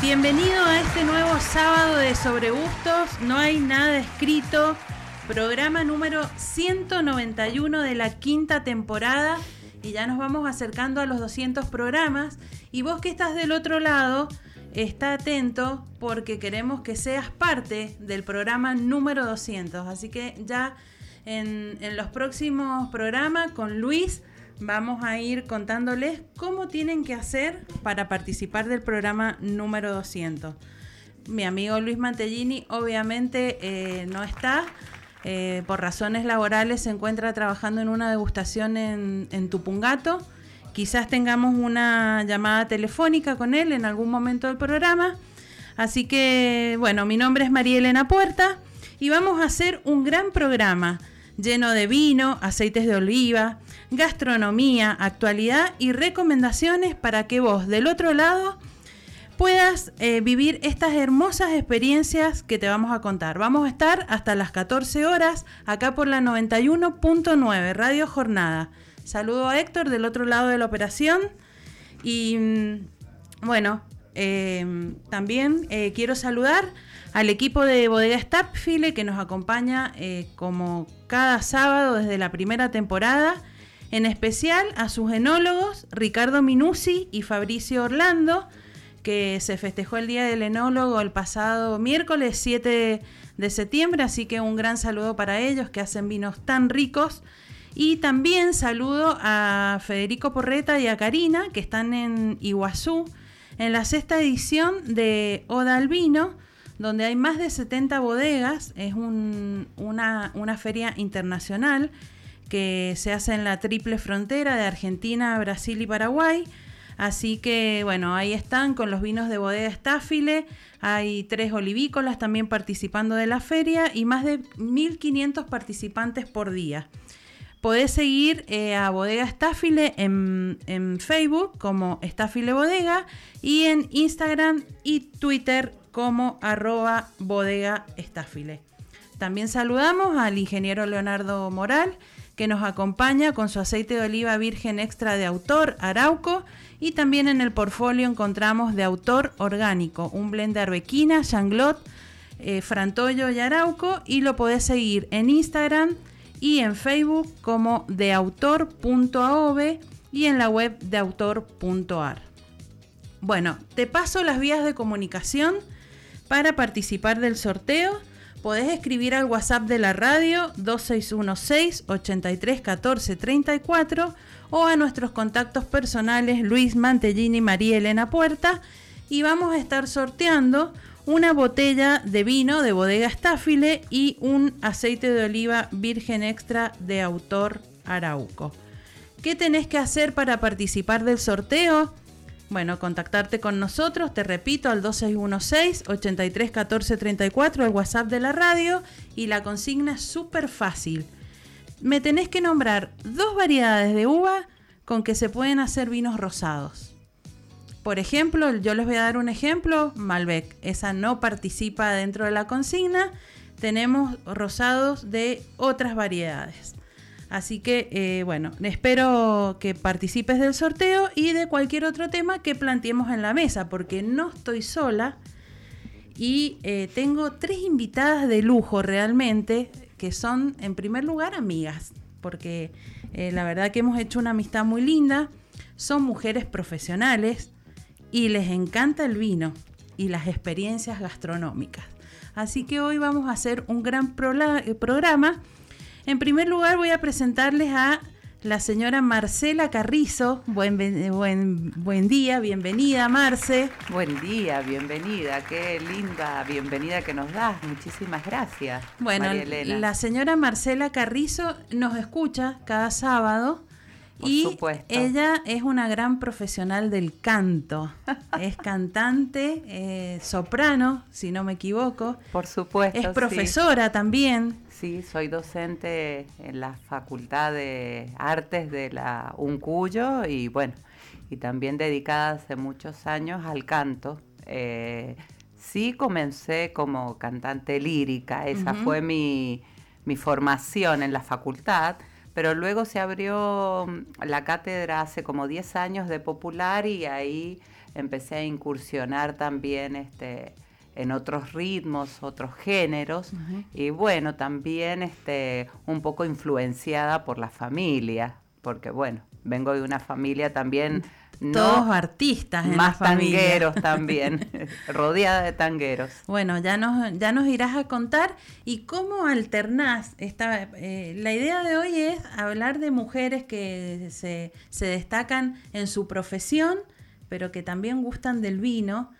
Bienvenido a este nuevo sábado de Sobre Gustos. No hay nada escrito. Programa número 191 de la quinta temporada. Y ya nos vamos acercando a los 200 programas. Y vos que estás del otro lado, está atento porque queremos que seas parte del programa número 200. Así que ya en los próximos programas con Luis vamos a ir contándoles cómo tienen que hacer para participar del programa número 200. Mi amigo Luis Mantellini obviamente eh, no está, eh, por razones laborales se encuentra trabajando en una degustación en, en Tupungato. Quizás tengamos una llamada telefónica con él en algún momento del programa. Así que, bueno, mi nombre es María Elena Puerta y vamos a hacer un gran programa lleno de vino, aceites de oliva, gastronomía, actualidad y recomendaciones para que vos del otro lado puedas eh, vivir estas hermosas experiencias que te vamos a contar. Vamos a estar hasta las 14 horas acá por la 91.9 Radio Jornada. Saludo a Héctor del otro lado de la operación y mm, bueno, em, también eh, quiero saludar al equipo de Bodega Stapfile que nos acompaña eh, como cada sábado desde la primera temporada en especial a sus enólogos Ricardo Minucci y Fabricio Orlando, que se festejó el Día del Enólogo el pasado miércoles 7 de septiembre, así que un gran saludo para ellos que hacen vinos tan ricos. Y también saludo a Federico Porreta y a Karina, que están en Iguazú, en la sexta edición de Oda al Vino, donde hay más de 70 bodegas, es una, una feria internacional que se hace en la triple frontera de Argentina, Brasil y Paraguay. Así que bueno, ahí están con los vinos de bodega Estáfile. Hay tres olivícolas también participando de la feria y más de 1.500 participantes por día. Podés seguir eh, a Bodega Estáfile en, en, Facebook como Estáfile Bodega y en Instagram y Twitter como arroba bodega Estáfile. También saludamos al ingeniero Leonardo Moral que nos acompaña con su aceite de oliva virgen extra de autor Arauco y también en el portfolio encontramos de autor orgánico, un blend de arbequina, changlot, eh, frantoyo y arauco y lo podés seguir en Instagram y en Facebook como deautor.aov y en la web deautor.ar. Bueno, te paso las vías de comunicación para participar del sorteo Podés escribir al WhatsApp de la radio 2616 83 14 34 o a nuestros contactos personales Luis Mantellini y María Elena Puerta y vamos a estar sorteando una botella de vino de bodega Estáfile y un aceite de oliva virgen extra de autor Arauco. ¿Qué tenés que hacer para participar del sorteo? Bueno, contactarte con nosotros, te repito, al 2616-831434, el WhatsApp de la radio, y la consigna es súper fácil. Me tenés que nombrar dos variedades de uva con que se pueden hacer vinos rosados. Por ejemplo, yo les voy a dar un ejemplo, Malbec, esa no participa dentro de la consigna. Tenemos rosados de otras variedades. Así que, eh, bueno, espero que participes del sorteo y de cualquier otro tema que planteemos en la mesa, porque no estoy sola y eh, tengo tres invitadas de lujo realmente, que son, en primer lugar, amigas, porque eh, la verdad que hemos hecho una amistad muy linda, son mujeres profesionales y les encanta el vino y las experiencias gastronómicas. Así que hoy vamos a hacer un gran programa en primer lugar voy a presentarles a la señora Marcela Carrizo. Buen, buen, buen día, bienvenida Marce. Buen día, bienvenida. Qué linda bienvenida que nos das. Muchísimas gracias. Bueno, la señora Marcela Carrizo nos escucha cada sábado. y ella es una gran profesional del canto. es cantante, eh, soprano, si no me equivoco. Por supuesto. Es profesora también. Sí, soy docente en la Facultad de Artes de la UNCUYO y bueno, y también dedicada hace muchos años al canto. Eh, sí comencé como cantante lírica, esa fue mi, formación en la facultad, pero luego se abrió mm, la cátedra hace como 10 años de popular y ahí empecé a incursionar también este, en otros ritmos, otros géneros, y bueno, también este, un poco influenciada por la familia, porque bueno, vengo de una familia también... Todos artistas en más la familia. tangueros también, rodeada de tangueros. Bueno, ya nos, ya nos irás a contar y cómo alternás. Esta, eh, la idea de hoy es hablar de mujeres que se, se destacan en su profesión, pero que también gustan del vino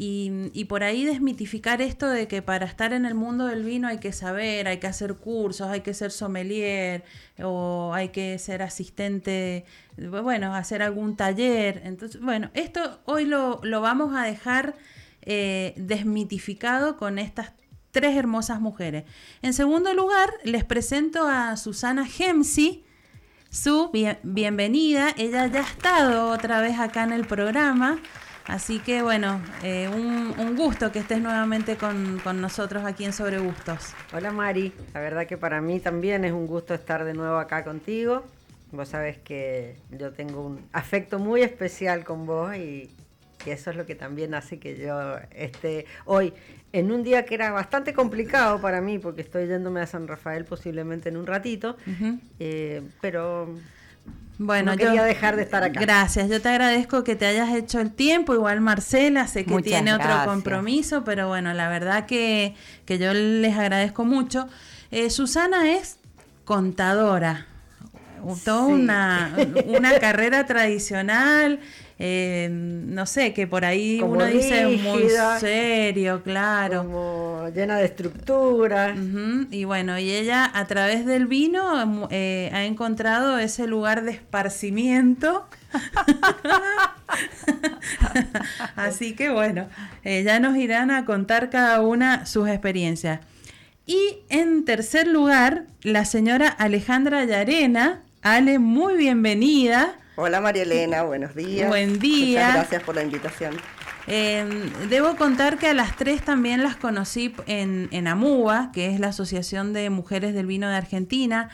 y, por ahí desmitificar esto de que para estar en el mundo del vino hay que saber, hay que hacer cursos, hay que ser sommelier o hay que ser asistente, bueno, hacer algún taller. Entonces, bueno, esto hoy lo, vamos a dejar eh, desmitificado con estas tres hermosas mujeres. En segundo lugar, les presento a Susana Gemsi, su bienvenida. Ella ya ha estado otra vez acá en el programa. Así que bueno, eh, un, gusto que estés nuevamente con, nosotros aquí en Sobre Gustos. Hola Mari, la verdad que para mí también es un gusto estar de nuevo acá contigo. Vos sabés que yo tengo un afecto muy especial con vos y, eso es lo que también hace que yo esté hoy en un día que era bastante complicado para mí porque estoy yéndome a San Rafael posiblemente en un ratito, eh, pero bueno, no quería dejar de estar acá. Gracias, yo te agradezco que te hayas hecho el tiempo, igual Marcela, sé que tiene otro compromiso, pero bueno, la verdad que, que yo les agradezco mucho. Eh, Susana es contadora, toda una, una carrera tradicional, eh, no sé, que por ahí uno dice muy serio, claro. Como llena de estructuras. Y bueno, y ella a través del vino eh, ha encontrado ese lugar de esparcimiento. Así que bueno, eh, ya nos irán a contar cada una sus experiencias. Y en tercer lugar, la señora Alejandra Yarena. Ale, muy bienvenida. Hola María Elena, buenos días. Buen día. Muchas gracias por la invitación. Em, debo contar que a las tres también las conocí en, en AMUA, que es la Asociación de Mujeres del Vino de Argentina.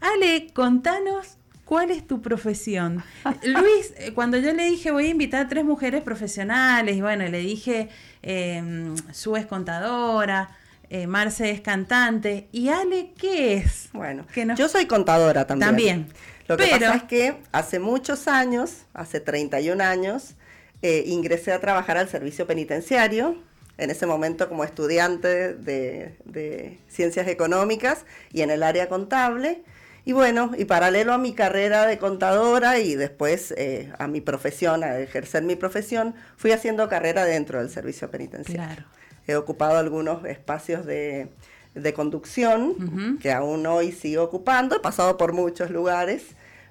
Ale, contanos ¿Cuál es tu profesión? Luis, eh, cuando yo le dije voy a invitar a tres mujeres profesionales, y bueno, le dije, eh, Su es contadora, eh, Marce es cantante, y Ale, ¿qué es? Bueno, yo soy contadora también. También. Lo que pasa es que hace muchos años, hace 31 años, eh, ingresé a trabajar al servicio penitenciario, en ese momento como estudiante de, ciencias económicas y en el área contable. Y bueno, y paralelo a mi carrera de contadora y después eh, a mi profesión, a ejercer mi profesión, fui haciendo carrera dentro del servicio penitenciario. He ocupado algunos espacios de, de conducción, que aún hoy sigo ocupando, he pasado por muchos lugares.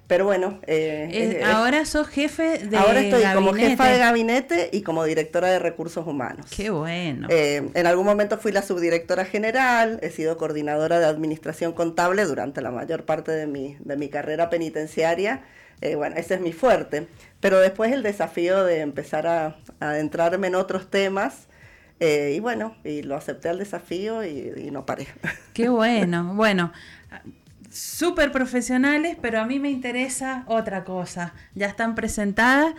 Pero bueno. Eh, ahora sos jefe de Ahora estoy como jefa de gabinete y como directora de recursos humanos. Qué bueno. Eh, en algún momento fui la subdirectora general, he sido coordinadora de administración contable durante la mayor parte de mi, de mi carrera penitenciaria. Eh, bueno, ese es mi fuerte. Pero después el desafío de empezar a, a adentrarme en otros temas eh, y bueno, y lo acepté al desafío y, no paré. Qué bueno. Bueno, súper profesionales, pero a mí me interesa otra cosa. Ya están presentadas.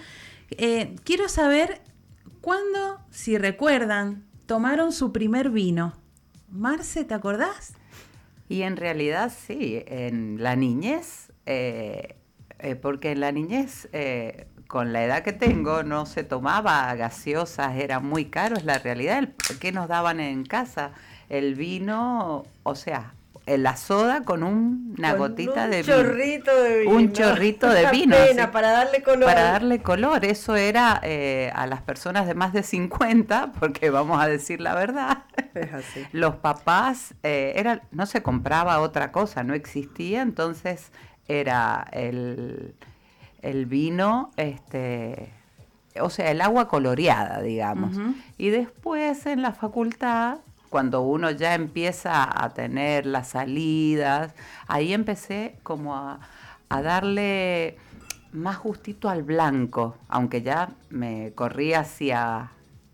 Eh, quiero saber cuándo, si recuerdan, tomaron su primer vino. Marce, ¿te acordás? Y en realidad sí, en la niñez, eh, porque en la niñez con la edad que tengo no se tomaba gaseosas, era muy caro, es la realidad. ¿Qué nos daban en casa? El vino, o sea, la soda con una gotita de vino. Un chorrito de vino. Un chorrito de vino. para darle color. Para darle color. Eso era eh, a las personas de más de 50, porque vamos a decir la verdad. Es así. Los papás, eh, era, no se compraba otra cosa, no existía, entonces era el el vino, este, o sea, el agua coloreada, digamos. Y después en la facultad, cuando uno ya empieza a tener las salidas, ahí empecé como a, darle más justito al blanco, aunque ya me corrí hacia,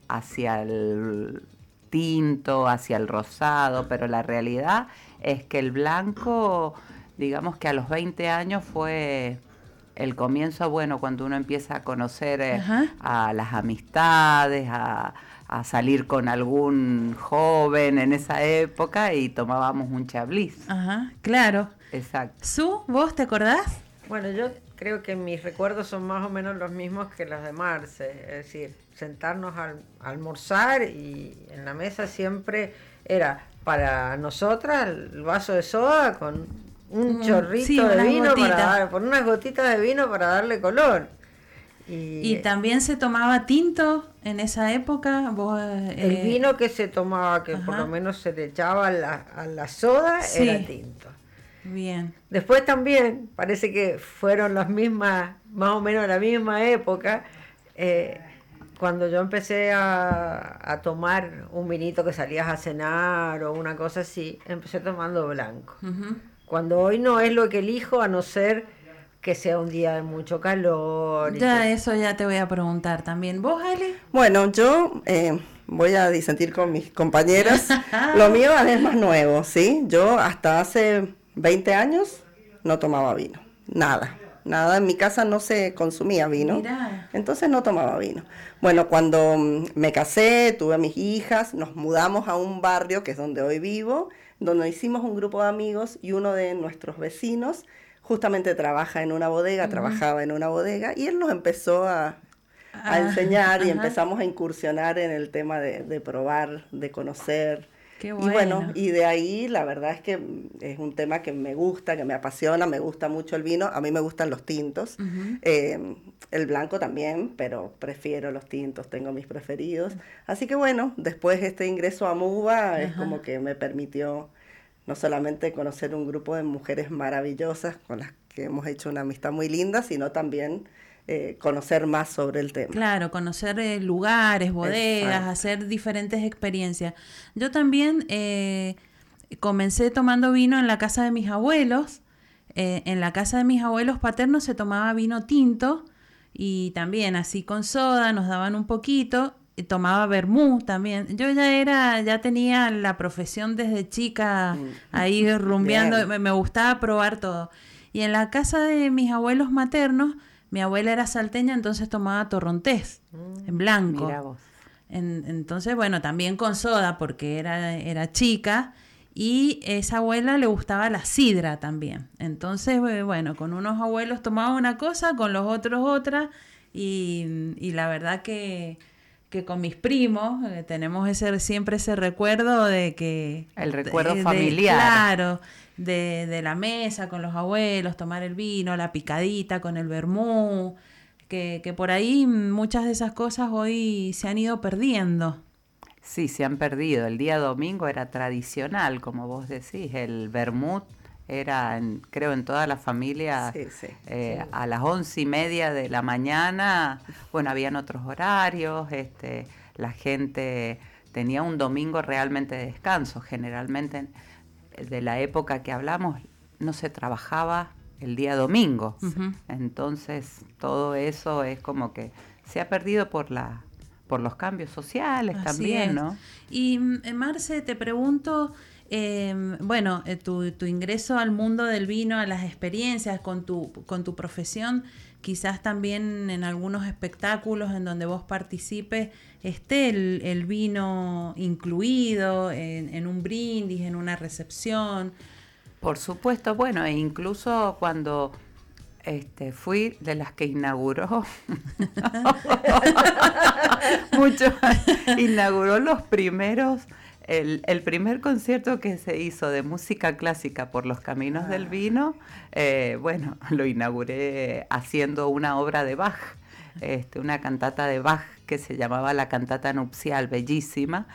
hacia el tinto, hacia el rosado, pero la realidad es que el blanco, digamos que a los 20 años fue el comienzo, bueno, cuando uno empieza a conocer eh, a las amistades, a, salir con algún joven en esa época y tomábamos un chablis. Ajá, claro. Exacto. ¿Su? ¿Vos te acordás? Bueno, yo creo que mis recuerdos son más o menos los mismos que los de Marce, es decir, sentarnos a almorzar y en la mesa siempre era para nosotras el vaso de soda con un chorrito de vino para dar, por unas gotitas de vino para darle color. Y, también se tomaba tinto en esa época. el eh, vino que se tomaba, que por lo menos se le echaba a la, soda, era tinto. Bien. Después también, parece que fueron las mismas, más o menos la misma época, eh, cuando yo empecé a, tomar un vinito que salías a cenar o una cosa así, empecé tomando blanco. Cuando hoy no es lo que elijo, a no ser que sea un día de mucho calor. Ya, eso ya te voy a preguntar también. ¿Vos, Ale? Bueno, yo eh, voy a disentir con mis compañeras. lo mío es más nuevo, ¿sí? Yo hasta hace 20 años no tomaba vino, nada. Nada, en mi casa no se consumía vino. Entonces no tomaba vino. Bueno, cuando mm, me casé, tuve a mis hijas, nos mudamos a un barrio que es donde hoy vivo donde hicimos un grupo de amigos y uno de nuestros vecinos justamente trabaja en una bodega, trabajaba en una bodega y él nos empezó a, ah, enseñar y empezamos a incursionar en el tema de probar, de conocer, y bueno, y de ahí la verdad es que es un tema que me gusta, que me apasiona, me gusta mucho el vino, a mí me gustan los tintos, eh, el blanco también, pero prefiero los tintos, tengo mis preferidos. Así que bueno, después este ingreso a MUBA es como que me permitió no solamente conocer un grupo de mujeres maravillosas con las que hemos hecho una amistad muy linda, sino también eh, conocer más sobre el tema. Claro, conocer eh, lugares, bodegas, hacer diferentes experiencias. Yo también eh, comencé tomando vino en la casa de mis abuelos. en la casa de mis abuelos paternos se tomaba vino tinto y también así con soda, nos daban un poquito. Y tomaba vermú también. Yo ya era, ya tenía la profesión desde chica mm. ahí rumbeando, me, me gustaba probar todo. Y en la casa de mis abuelos maternos, mi abuela era salteña, entonces tomaba torrontés mm, en blanco. Mira vos. entonces, bueno, también con soda porque era, era chica. Y esa abuela le gustaba la sidra también. Entonces, bueno, con unos abuelos tomaba una cosa, con los otros otra. Y, y la verdad que, que con mis primos eh, tenemos ese, siempre ese recuerdo de que... El recuerdo familiar. claro de, de, la mesa con los abuelos, tomar el vino, la picadita con el vermú, que, que por ahí muchas de esas cosas hoy se han ido perdiendo. Sí, se han perdido. El día domingo era tradicional, como vos decís, el vermut era, creo, en toda la familia eh, a las once y media de la mañana. Bueno, habían otros horarios, este, la gente tenía un domingo realmente de descanso. Generalmente de la época que hablamos, no se trabajaba el día domingo. Entonces, todo eso es como que se ha perdido por la por los cambios sociales también, ¿no? Y mm, Marce, te pregunto, em, bueno, eh, tu, tu, ingreso al mundo del vino, a las experiencias con tu, con tu profesión, quizás también en algunos espectáculos en donde vos participes esté el, vino incluido en, un brindis, en una recepción. Por supuesto, bueno, e incluso cuando este, fui de las que inauguró, mucho, inauguró los primeros el, primer concierto que se hizo de música clásica por los caminos del ah. vino, eh, bueno, lo inauguré haciendo una obra de Bach, este, una cantata de Bach que se llamaba La Cantata Nupcial, bellísima,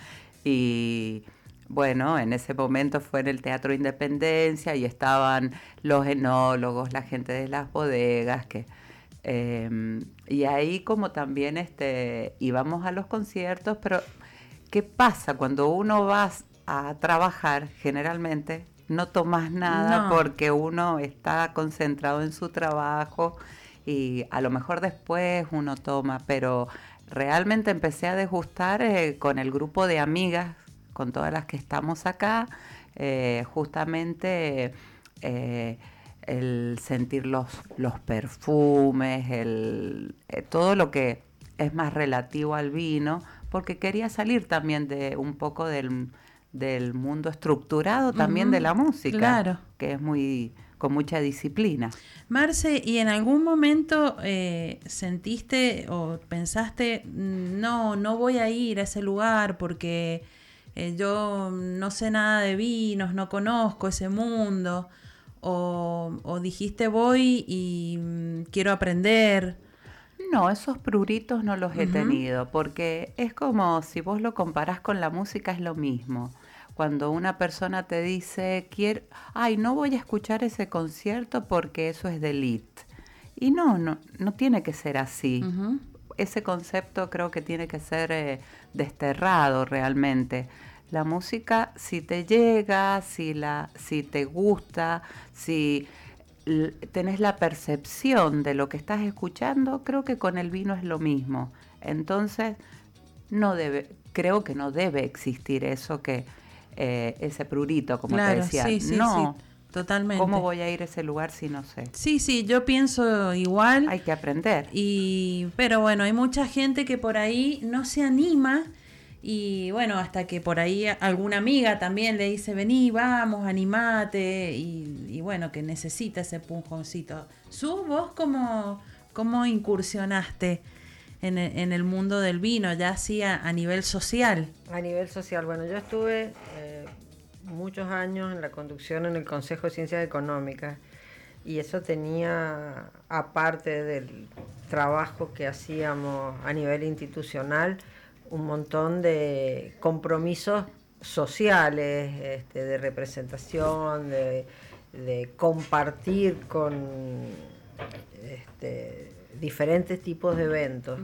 y bueno, en ese momento fue en el Teatro Independencia y estaban los enólogos, la gente de las bodegas, que... Em, y ahí como también este, íbamos a los conciertos, pero ¿Qué pasa cuando uno va a trabajar generalmente? No tomas nada porque uno está concentrado en su trabajo y a lo mejor después uno toma, pero realmente empecé a degustar eh, con el grupo de amigas, con todas las que estamos acá, eh, justamente eh, el sentir los, los perfumes, el, todo lo que es más relativo al vino, porque quería salir también de un poco del, del mundo estructurado también de la música, claro. que es muy con mucha disciplina. Marce, ¿y en algún momento eh, sentiste o pensaste, "Mm, no, no voy a ir a ese lugar porque eh, yo no sé nada de vinos, no conozco ese mundo? ¿O, o dijiste voy y mm, quiero aprender? No, esos pruritos no los he tenido, porque es como si vos lo comparás con la música, es lo mismo. Cuando una persona te dice, quiero, ay, no voy a escuchar ese concierto porque eso es de elite. Y no, no, no tiene que ser así. Ese concepto creo que tiene que ser eh, desterrado realmente. La música, si te llega, si, la, si te gusta, si tenés la percepción de lo que estás escuchando, creo que con el vino es lo mismo. Entonces, no debe, creo que no debe existir eso que eh, ese prurito, como claro, te decía. sí, sí, no, sí, totalmente. ¿cómo voy a ir a ese lugar si no sé? Sí, sí, yo pienso igual. Hay que aprender. Y, pero bueno, hay mucha gente que por ahí no se anima y bueno, hasta que por ahí alguna amiga también le dice, vení, vamos, animate y, bueno, que necesita ese punjoncito. Su, vos cómo, cómo incursionaste en el, en el mundo del vino, ya así a, a nivel social? A nivel social, bueno, yo estuve eh, muchos años en la conducción en el Consejo de Ciencias Económicas y eso tenía, aparte del trabajo que hacíamos a nivel institucional, un montón de compromisos sociales, este, de representación, de, de compartir con este, diferentes tipos de eventos.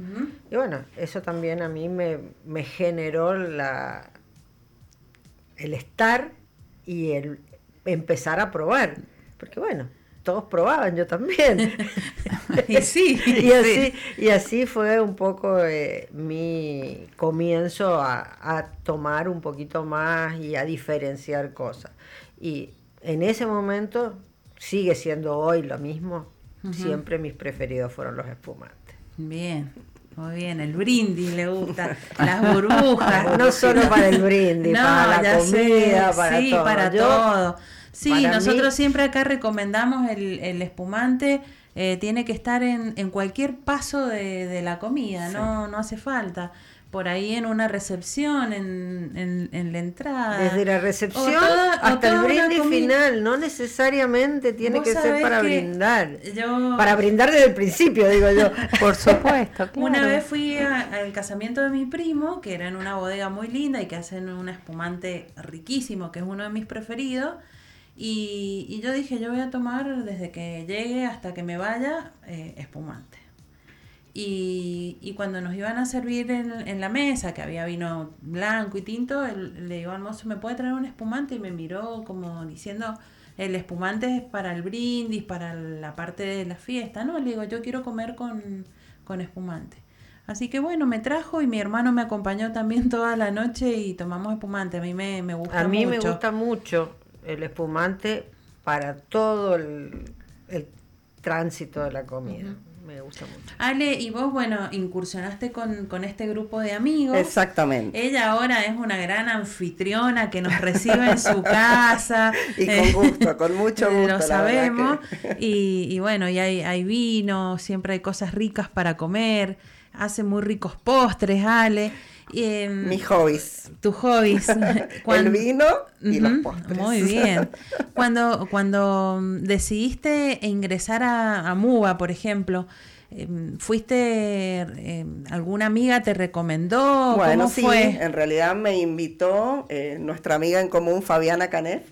Y bueno, eso también a mí me, me generó la, el estar y el empezar a probar. Porque bueno, todos probaban, yo también. Y sí, y, así, y así fue un poco eh, mi comienzo a, a tomar un poquito más y a diferenciar cosas. Y en ese momento sigue siendo hoy lo mismo. Siempre mis preferidos fueron los espumantes. Bien, muy bien, el brindis le gusta, las burbujas. No solo para el brindis, para la ya sé, comida, para sí, todo. para Yo, todo. Sí, para nosotros mí- siempre acá recomendamos el, el espumante, eh, tiene que estar en, en cualquier paso de, de la comida, no, no hace falta. Por ahí en una recepción, en, en, en la entrada. Desde la recepción toda- hasta el brindis final, no necesariamente tiene que ser para que brindar. yo- Para brindar desde el principio, digo yo. Por supuesto, claro. Una vez fui al casamiento de mi primo, que era en una bodega muy linda y que hacen un espumante riquísimo, que es uno de mis preferidos. Y, y yo dije, yo voy a tomar desde que llegue hasta que me vaya eh, espumante. Y, y cuando nos iban a servir en, en la mesa, que había vino blanco y tinto, el- le digo al mozo, ¿me puede traer un espumante? Y me miró como diciendo, el espumante es para el brindis, para la parte de la fiesta. No, le digo, yo quiero comer con, con espumante. Así que bueno, me trajo y mi hermano me acompañó también toda la noche y tomamos espumante. A mí me, me gusta A mí me mucho. gusta mucho el espumante para todo el, el tránsito de la comida. Me gusta mucho. Ale, y vos, bueno, incursionaste con, con este grupo de amigos. Exactamente. Ella ahora es una gran anfitriona que nos recibe en su casa. Y Eh, con gusto, con mucho gusto. Lo sabemos. que- Y, y bueno, y hay, hay vino, siempre hay cosas ricas para comer. Hace muy ricos postres, Ale. Em, Mis hobbies. tus hobbies. El Cuan- vino y los postres. Muy bien. Cuando, cuando mm, decidiste ingresar a, a MUBA, por ejemplo, em, ¿fuiste, em, alguna amiga te recomendó? Bueno, ¿Cómo sí, fue? en realidad me invitó eh, nuestra amiga en común, Fabiana Canet,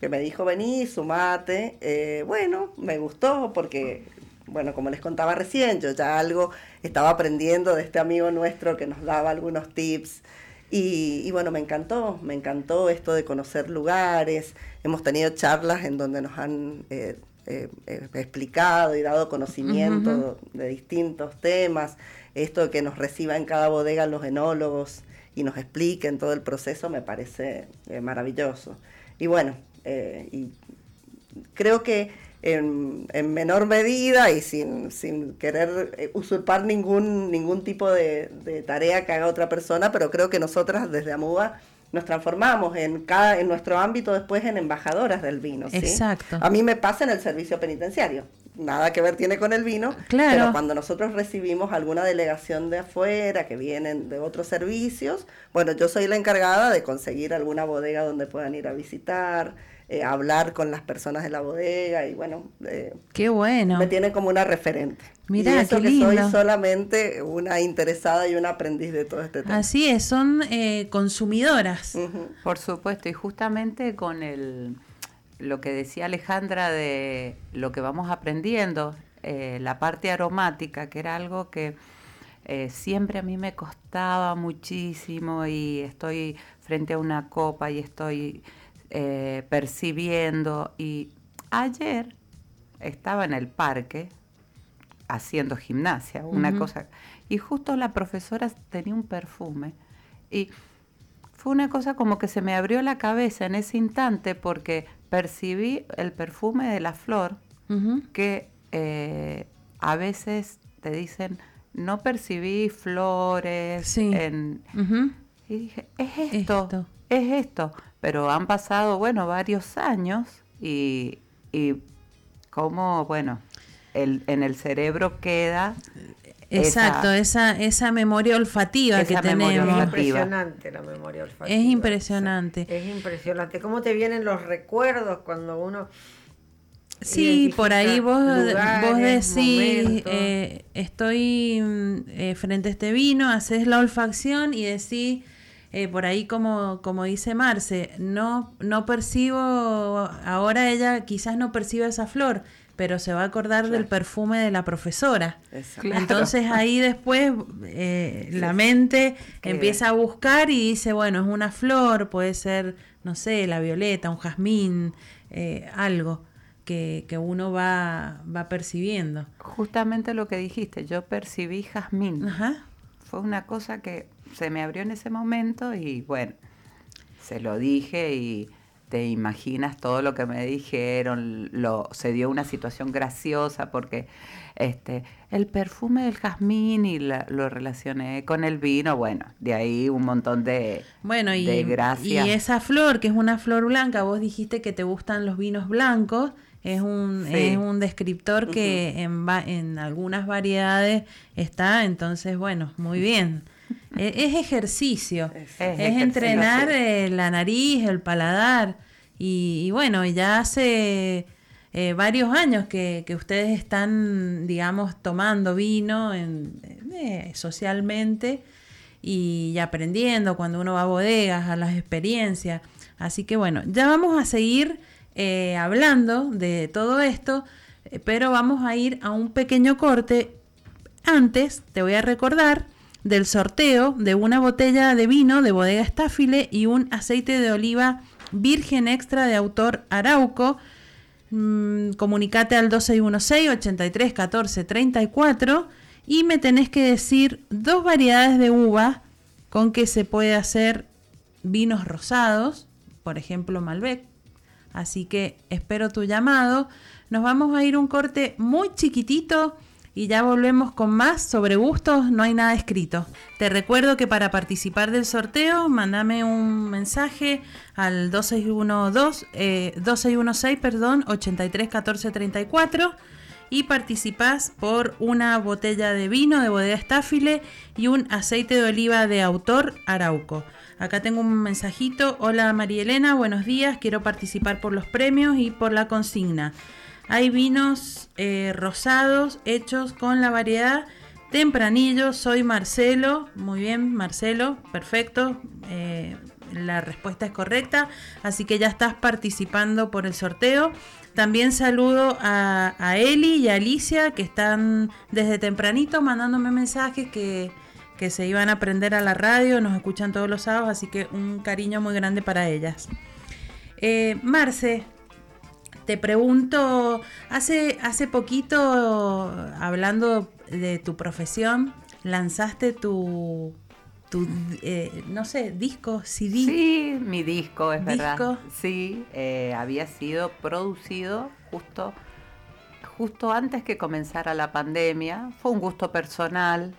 que me dijo, vení, sumate. Eh, bueno, me gustó porque, bueno, como les contaba recién, yo ya algo estaba aprendiendo de este amigo nuestro que nos daba algunos tips. Y, y bueno, me encantó, me encantó esto de conocer lugares. Hemos tenido charlas en donde nos han eh, eh, eh, explicado y dado conocimiento de distintos temas. Esto de que nos reciba en cada bodega los enólogos y nos expliquen todo el proceso me parece eh, maravilloso. Y bueno, y creo que en, menor medida y sin, sin querer eh, usurpar ningún, ningún tipo de, tarea que haga otra persona, pero creo que nosotras desde AMUBA nos transformamos en cada en nuestro ámbito después en embajadoras del vino. Exacto. A mí me pasa en el servicio penitenciario. Nada que ver tiene con el vino, claro. pero cuando nosotros recibimos alguna delegación de afuera que vienen de otros servicios, bueno, yo soy la encargada de conseguir alguna bodega donde puedan ir a visitar, eh, hablar con las personas de la bodega y bueno, eh, qué bueno. Me tiene como una referente. Mira, eso que soy solamente una interesada y una aprendiz de todo este tema. Así es, son eh, consumidoras. Por supuesto, y justamente con el lo que decía Alejandra de lo que vamos aprendiendo, la parte aromática, que era algo que siempre a mí me costaba muchísimo y estoy frente a una copa y estoy eh, percibiendo. Y ayer estaba en el parque haciendo gimnasia, una cosa, y justo la profesora tenía un perfume y fue una cosa como que se me abrió la cabeza en ese instante porque percibí el perfume de la flor que eh, a veces te dicen no percibí flores en, y dije es esto, es esto pero han pasado, bueno, varios años y, y cómo, bueno, el, en el cerebro queda... Exacto, esa, esa, memoria olfativa que tenemos. Es impresionante la memoria olfativa. Es impresionante. Es impresionante. ¿Cómo te vienen los recuerdos cuando uno... Sí, por ahí vos, vos decís, eh, estoy mm, eh, frente a este vino, haces la olfacción y decís, eh, por ahí como, como dice Marce, no, no percibo, ahora ella quizás no percibe esa flor, pero se va a acordar del perfume de la profesora. Entonces ahí después eh, la mente empieza a buscar y dice, bueno, es una flor, puede ser, no sé, la violeta, un jazmín, eh, algo. Que, que, uno va, va percibiendo. Justamente lo que dijiste, yo percibí jazmín. Ajá. Fue una cosa que se me abrió en ese momento y bueno, se lo dije y te imaginas todo lo que me dijeron, lo, se dio una situación graciosa porque este, el perfume del jazmín y lo relacioné con el vino, bueno, de ahí un montón de, bueno, y, Y esa flor, que es una flor blanca, vos dijiste que te gustan los vinos blancos, es un, es un descriptor que en, en algunas variedades está, entonces, bueno, muy bien. E, es, ejercicio, es, entrenar eh, la nariz, el paladar. Y, bueno, ya hace eh, varios años que, ustedes están, digamos, tomando vino en, eh, socialmente y, aprendiendo cuando uno va a bodegas, a las experiencias. Así que bueno, ya vamos a seguir hablando de todo esto, pero vamos a ir a un pequeño corte. Antes te voy a recordar del sorteo de una botella de vino de bodega Estáfile y un aceite de oliva virgen extra de autor Arauco. Mm, comunicate al 2616 83 14 34 y me tenés que decir dos variedades de uva con que se puede hacer vinos rosados, por ejemplo Malbec. Así que espero tu llamado. Nos vamos a ir un corte muy chiquitito y ya volvemos con más sobre gustos, no hay nada escrito. Te recuerdo que para participar del sorteo, mandame un mensaje al 2612, eh, 2616, perdón, 831434 y participás por una botella de vino de bodega Estáfile y un aceite de oliva de autor Arauco. Acá tengo un mensajito. Hola María Elena, buenos días. Quiero participar por los premios y por la consigna. Hay vinos eh, rosados hechos con la variedad tempranillo. Soy Marcelo. Muy bien, Marcelo. Perfecto. Eh, la respuesta es correcta. Así que ya estás participando por el sorteo. También saludo a, Eli y a Alicia que están desde tempranito mandándome mensajes que, que se iban a aprender a la radio. Nos escuchan todos los sábados. Así que un cariño muy grande para ellas. Eh, Marce, te pregunto, hace, hace poquito, hablando de tu profesión, lanzaste tu, tu eh, no sé, disco, CD. Sí, mi disco, es verdad. Sí, eh, había sido producido justo justo antes que comenzara la pandemia. Fue un gusto personal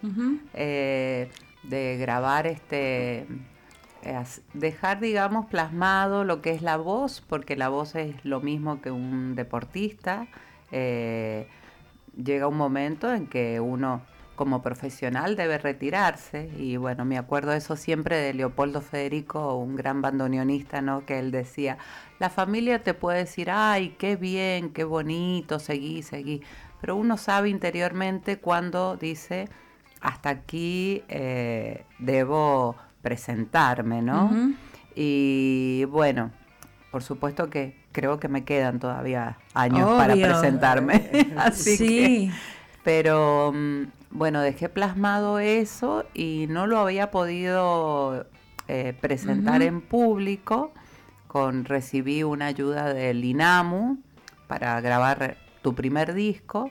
eh, de grabar este, dejar, digamos, plasmado lo que es la voz, porque la voz es lo mismo que un deportista. Eh, llega un momento en que uno como profesional debe retirarse y bueno, me acuerdo eso siempre de Leopoldo Federico, un gran bandoneonista, ¿no? Que él decía, la familia te puede decir, ay, qué bien, qué bonito, seguí, seguí, pero uno sabe interiormente cuando dice, hasta aquí eh, debo presentarme, ¿no? Y bueno, por supuesto que creo que me quedan todavía años para presentarme. Así que, pero mm, bueno, dejé plasmado eso y no lo había podido eh, presentar en público. Con, recibí una ayuda del INAMU para grabar tu primer disco.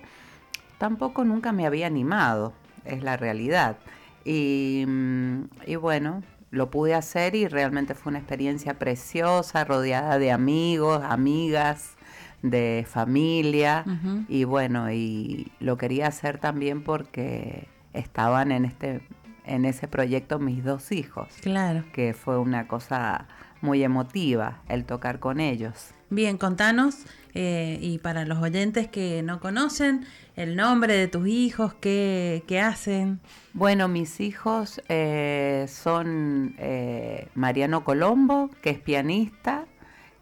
Tampoco nunca me había animado, es la realidad. Y, mm, y bueno, lo pude hacer y realmente fue una experiencia preciosa, rodeada de amigos, amigas, de familia y bueno, y lo quería hacer también porque estaban en este en ese proyecto mis dos hijos. Claro. Que fue una cosa muy emotiva el tocar con ellos. Bien, contanos, eh, y para los oyentes que no conocen, el nombre de tus hijos, qué, qué hacen. Bueno, mis hijos eh, son eh, Mariano Colombo, que es pianista,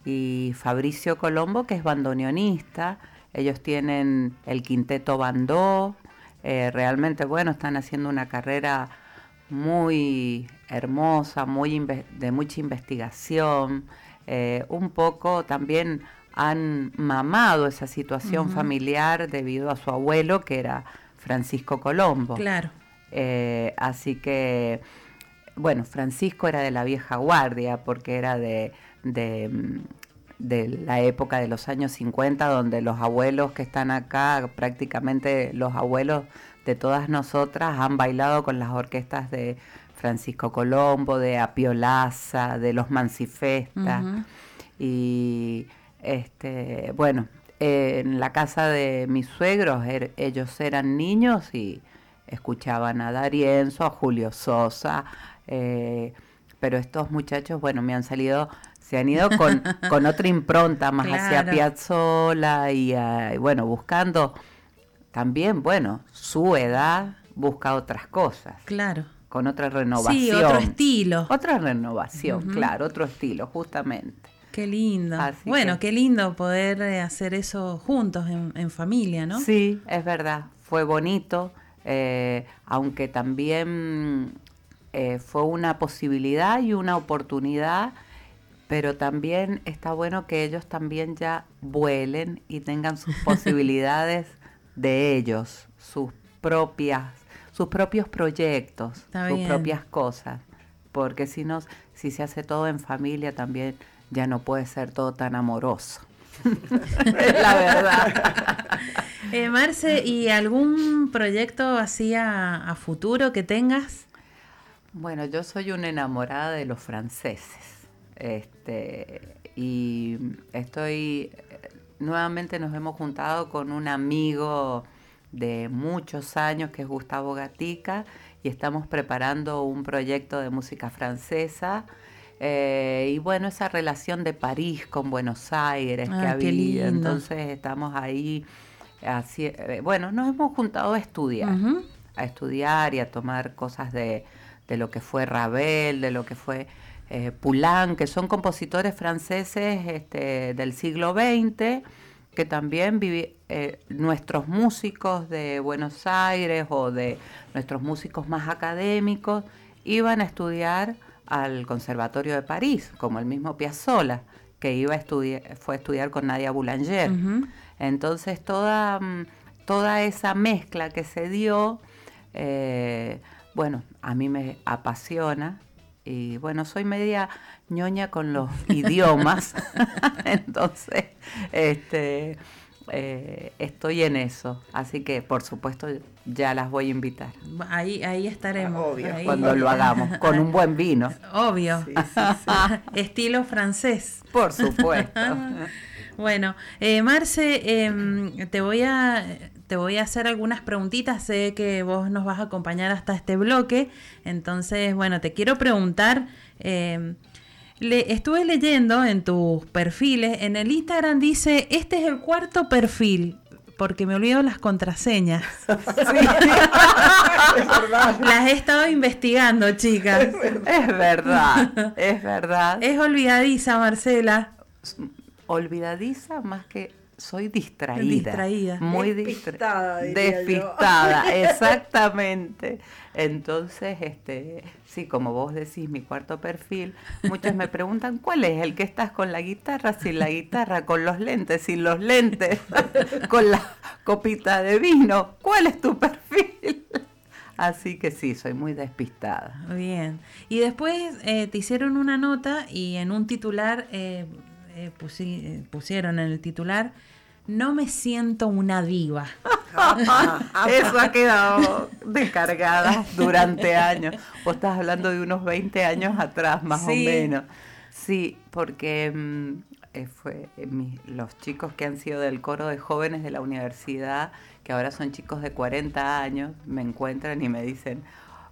y Fabricio Colombo, que es bandoneonista. Ellos tienen el quinteto Bandó. Eh, realmente, bueno, están haciendo una carrera muy hermosa, muy de mucha investigación. Eh, un poco también han mamado esa situación familiar debido a su abuelo, que era Francisco Colombo. Claro. Eh, así que, bueno, Francisco era de la vieja guardia, porque era de de, la época de los años 50, donde los abuelos que están acá, prácticamente los abuelos de todas nosotras, han bailado con las orquestas de Francisco Colombo, de Apiolaza, de los Mancifesta. Y este, bueno, en la casa de mis suegros, er, ellos eran niños y escuchaban a Darienzo, a Julio Sosa, eh, pero estos muchachos, bueno, me han salido se han ido con, con otra impronta más hacia Piazzolla y, y, bueno, buscando también, bueno, su edad busca otras cosas. Claro. Con otra renovación. Sí, otro estilo. Otra renovación, claro, otro estilo, justamente. Qué lindo. bueno, qué lindo poder eh, hacer eso juntos, en, familia, ¿no? Sí, es verdad. Fue bonito, eh, aunque también eh, fue una posibilidad y una oportunidad pero también está bueno que ellos también ya vuelen y tengan sus posibilidades de ellos, sus propias, sus propios proyectos, sus propias cosas, porque si no, si se hace todo en familia también ya no puede ser todo tan amoroso. la verdad. Eh, Marce, ¿y algún proyecto así a futuro que tengas? Bueno, yo soy una enamorada de los franceses. Este, y estoy, nuevamente nos hemos juntado con un amigo de muchos años que es Gustavo Gatica y estamos preparando un proyecto de música francesa. Eh, y bueno, esa relación de París con Buenos Aires que ha habido. Entonces estamos ahí, así, eh, bueno, nos hemos juntado a estudiar, a estudiar y a tomar cosas de, de lo que fue Ravel, de lo que fue eh, Poulain, que son compositores franceses este, del siglo XX, que también eh, nuestros músicos de Buenos Aires o de nuestros músicos más académicos iban a estudiar al Conservatorio de París, como el mismo Piazzolla, que iba a estudiar, fue a estudiar con Nadia Boulanger. Entonces toda, mm, toda esa mezcla que se dio, eh, bueno, a mí me apasiona y bueno, soy media ñoña con los idiomas, entonces este, eh, estoy en eso, así que por supuesto ya las voy a invitar. Ahí, ahí estaremos. Cuando lo hagamos, con un buen vino. Obvio. Estilo francés. Por supuesto. Bueno, eh, Marce, em, te voy a te voy a hacer algunas preguntitas. Sé que vos nos vas a acompañar hasta este bloque. Entonces, bueno, te quiero preguntar. em, le, estuve leyendo en tus perfiles. En el Instagram dice: Este es el cuarto perfil. Porque me olvido las contraseñas. Las he estado investigando, chicas. Es verdad, es verdad. Es olvidadiza, Marcela. Olvidadiza más que soy distraída. Distraída. Muy Despistada, yo. Despistada, exactamente. Entonces, este, sí, como vos decís, mi cuarto perfil, muchos me preguntan, ¿cuál es el que estás con la guitarra, sin la guitarra, con los lentes, sin los lentes, con la copita de vino? ¿Cuál es tu perfil? Así que sí, soy muy despistada. Bien. Y después eh, te hicieron una nota y en un titular eh, eh, pusi- eh, pusieron en el titular No me siento una diva. Eso ha quedado descargada durante años. Vos estás hablando de unos 20 años atrás, más Sí. o menos. Sí, porque mm, eh, fue eh, mi- los chicos que han sido del coro de jóvenes de la universidad, que ahora son chicos de 40 años, me encuentran y me dicen,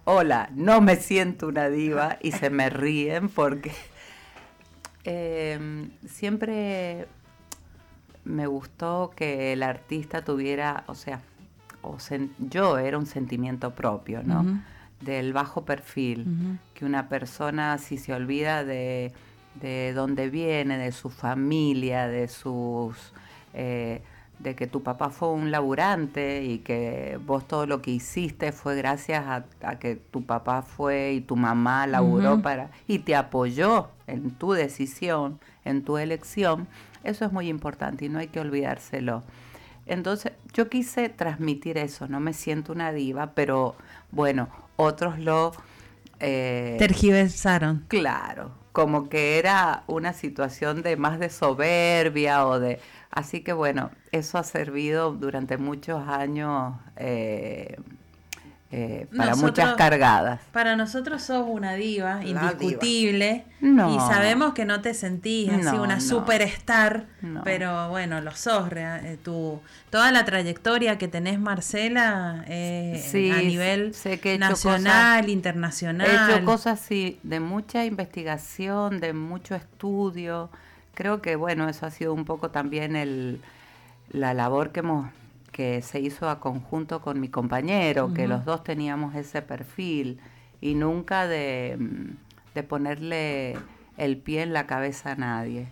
hola, no me siento una diva, y se me ríen porque eh, siempre me gustó que el artista tuviera, o sea, o yo era un sentimiento propio, ¿no? Del bajo perfil, que una persona si se olvida de, de dónde viene, de su familia, de sus... eh, de que tu papá fue un laburante y que vos todo lo que hiciste fue gracias a, a que tu papá fue y tu mamá laburó para y te apoyó en tu decisión, en tu elección, eso es muy importante y no hay que olvidárselo. Entonces, yo quise transmitir eso, no me siento una diva, pero bueno, otros lo... eh, Tergiversaron. Claro, como que era una situación de más de soberbia o de... Así que bueno, eso ha servido durante muchos años eh, eh, para Nosotros- muchas cargadas. Para nosotros sos una diva, indiscutible. No. Y sabemos que no te sentís así No, una no. superstar, pero bueno, lo sos. eh, tu, toda la trayectoria que tenés, Marcela, eh, Sí, a nivel sé que he hecho nacional, cosas- internacional. He hecho cosas sí, de mucha investigación, de mucho estudio. Creo que bueno, eso ha sido un poco también el, la labor que hemos que se hizo a conjunto con mi compañero, que los dos teníamos ese perfil y nunca de, mm, de ponerle el pie en la cabeza a nadie.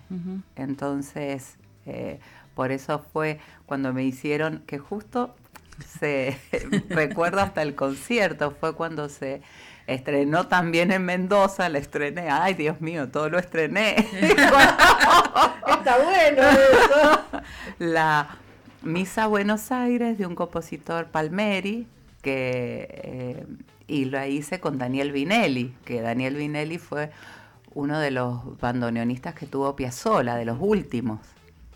Entonces, eh, por eso fue cuando me hicieron, que justo se recuerdo hasta el concierto, fue cuando se estrenó también en Mendoza, la estrené, ay Dios mío, todo lo estrené. Está bueno eso. la Misa Buenos Aires de un compositor Palmeri, que, eh, y lo hice con Daniel Vinelli, que Daniel Vinelli fue uno de los bandoneonistas que tuvo Piazzolla, de los últimos.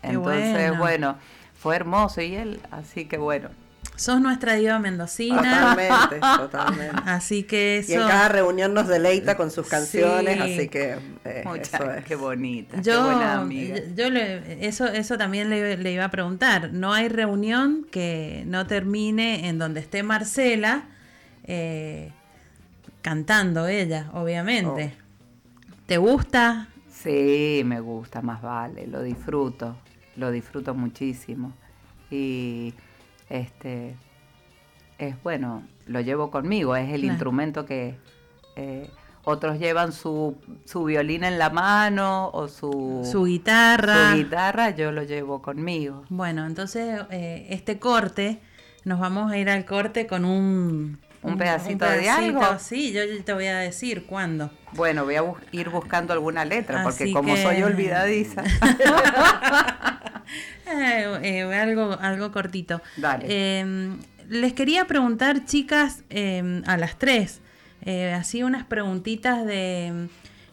Qué Entonces, bueno. fue hermoso y él, así que bueno. Sos nuestra diva mendocina. Totalmente, totalmente. Así que Y en eso. cada reunión nos deleita con sus canciones, Sí. así que eh, Muchas, eso es. qué bonita, qué Yo, buena amiga. yo le- eso, eso también le, le iba a preguntar. No hay reunión que no termine en donde esté Marcela eh, cantando ella, obviamente. ¿Te gusta? Sí, me gusta, más vale, lo disfruto, lo disfruto muchísimo. Y este es bueno, lo llevo conmigo, es el Claro. instrumento que eh, otros llevan su, su violín en la mano o su, Su guitarra. su guitarra, yo lo llevo conmigo. Bueno, entonces eh, este corte, nos vamos a ir al corte con un... ¿Un pedacito de algo? Sí, yo te voy a decir cuándo. Bueno, voy a ir buscando alguna letra, porque Así como que- soy olvidadiza. Eh, eh, algo, algo cortito. Dale. Eh, les quería preguntar, chicas, eh, a las tres, eh, así unas preguntitas de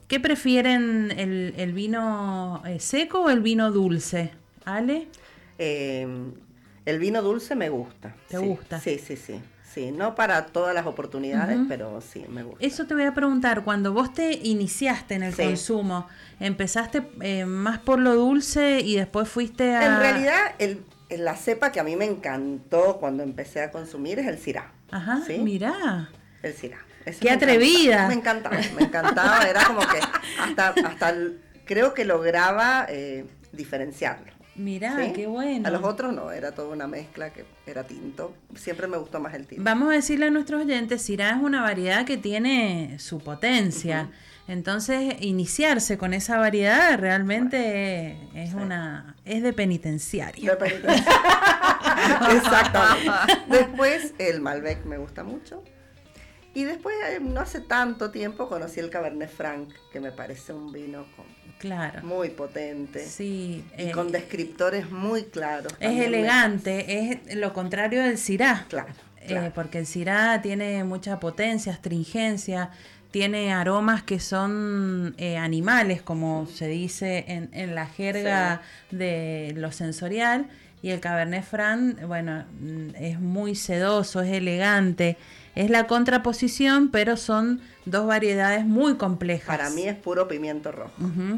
¿qué prefieren el, el vino seco o el vino dulce? ¿Ale? Eh, el vino dulce me gusta. ¿Te sí. gusta? Sí, sí, sí. Sí, no para todas las oportunidades, pero sí, me gusta. Eso te voy a preguntar, cuando vos te iniciaste en el Sí. consumo, ¿empezaste eh, más por lo dulce y después fuiste a...? En realidad, el, la cepa que a mí me encantó cuando empecé a consumir es el Syrah. Ajá, ¿sí? mirá. El Syrah. Ese ¡Qué me atrevida! encantaba, Me encantaba, me encantaba. Era como que hasta, hasta creo que lograba eh, diferenciarlo. Mirá, ¿sí? qué bueno. A los otros no, era toda una mezcla que era tinto. Siempre me gustó más el tinto. Vamos a decirle a nuestros oyentes, Syrah es una variedad que tiene su potencia. Entonces, iniciarse con esa variedad realmente es sí. una es de penitenciario. De penitencia. Exactamente. Después el Malbec me gusta mucho. Y después, eh, no hace tanto tiempo, conocí el Cabernet Franc, que me parece un vino con- Claro. muy potente. Sí, Y eh, con descriptores muy claros. es me- elegante, es lo contrario del Syrah. Claro, Eh, claro. porque el Syrah tiene mucha potencia, astringencia, tiene aromas que son eh, animales, como se dice en, en la jerga de lo sensorial. Y el Cabernet Franc, bueno, mm, es muy sedoso, es elegante. Es la contraposición, pero son dos variedades muy complejas. Para mí es puro pimiento rojo.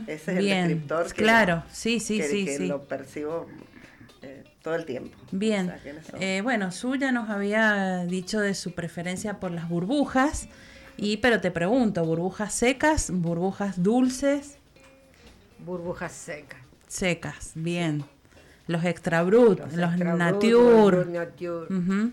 Ese es bien, el descriptor que, Claro, sí, sí, que- sí, que sí. lo percibo eh, todo el tiempo. Bien. O sea, Eh, bueno, Su ya nos había dicho de su preferencia por las burbujas. Y pero te pregunto, burbujas secas, burbujas dulces, Burbujas secas. secas, bien. Los extra brut, los, extra brut, nature. los nature. Ujú.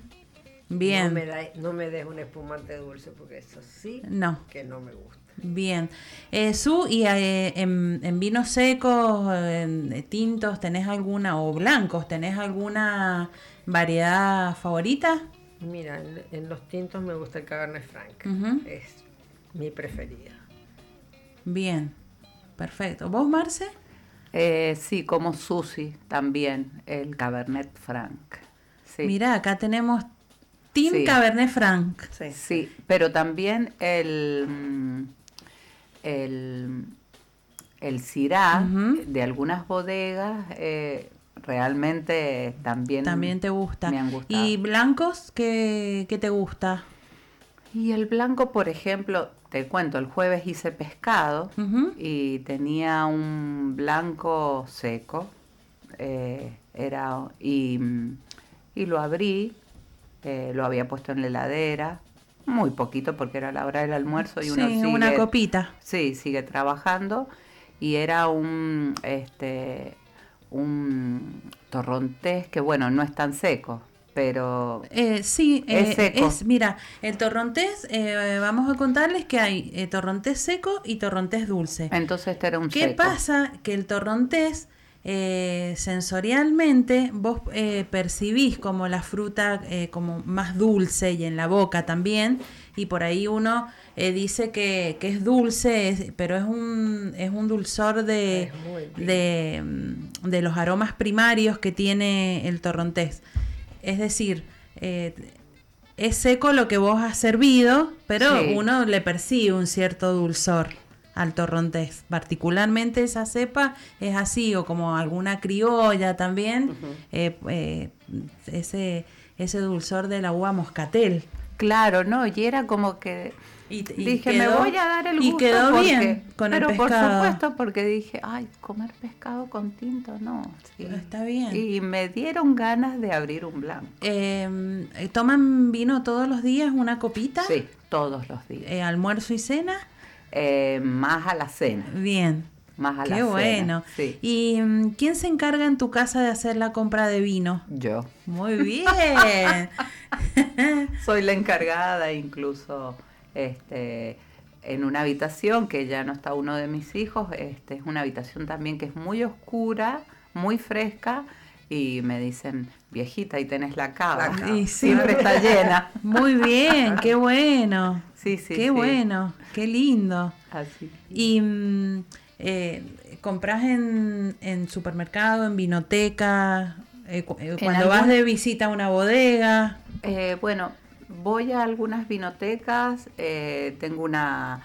Bien. No me, da- no me des un espumante dulce porque eso sí No. que no me gusta. Bien. Eh, Su, y eh, en, en vinos secos, en eh, tintos, ¿tenés alguna, o blancos, ¿tenés alguna variedad favorita? Mira, en, en los tintos me gusta el Cabernet Franc. Es mi preferida. Bien. Perfecto. ¿Vos, Marce? Eh, sí, como Susi también, el Cabernet Franc. Sí. Mirá, acá tenemos Team Sí. Cabernet Franc. sí. Sí, pero también el, mm, el, el Syrah de algunas bodegas eh, realmente también, También te gusta. me han gustado. ¿Y blancos qué, qué te gusta? Y el blanco, por ejemplo, te cuento, el jueves hice pescado y tenía un blanco seco, eh, era, y, y lo abrí, eh, lo había puesto en la heladera, muy poquito porque era la hora del almuerzo y Sí, uno sigue, una copita. Sí, sigue trabajando y era un, este, un torrontés que bueno, no es tan seco, pero Eh, sí, Es eh, seco. es- mira, el torrontés, eh, vamos a contarles que hay eh, torrontés seco y torrontés dulce. entonces este era un ¿Qué seco. pasa? Que el torrontés, eh, sensorialmente, vos eh, percibís como la fruta eh, como más dulce y en la boca también, y por ahí uno eh, dice que, que es dulce, es- pero es un, es un dulzor de, mm, de los aromas primarios que tiene el torrontés. Es decir, eh, es seco lo que vos has servido, pero Sí. uno le percibe un cierto dulzor al torrontés. Particularmente esa cepa es así, o como alguna criolla también, eh, ese, ese dulzor de la uva moscatel. Claro, no, y era como que Y, y dije, quedó- me voy a dar el y gusto quedó porque- bien con pero el por pescado. supuesto porque dije, ay, comer pescado con tinto, no. sí. Está bien. Y me dieron ganas de abrir un blanco. Eh, ¿Toman vino todos los días, una copita? Sí, todos los días. Eh, ¿Almuerzo y cena? Eh, más a la cena, Bien. Más a la Qué cena. bueno. Sí, ¿Y mm, quién se encarga en tu casa de hacer la compra de vino? yo. Muy bien. Soy la encargada incluso este en una habitación que ya no está uno de mis hijos, este es una habitación también que es muy oscura, muy fresca y me dicen, "Viejita, ahí tenés la cava." La cava. Y sí. Siempre está llena. Muy bien, qué bueno. Sí, sí, Qué sí. bueno, qué lindo. Así. ¿Y mm, eh, compras en, en supermercado, en vinoteca? Eh, cu- eh, cuando vas de visita a una bodega. Eh, bueno, voy a algunas vinotecas, eh, tengo una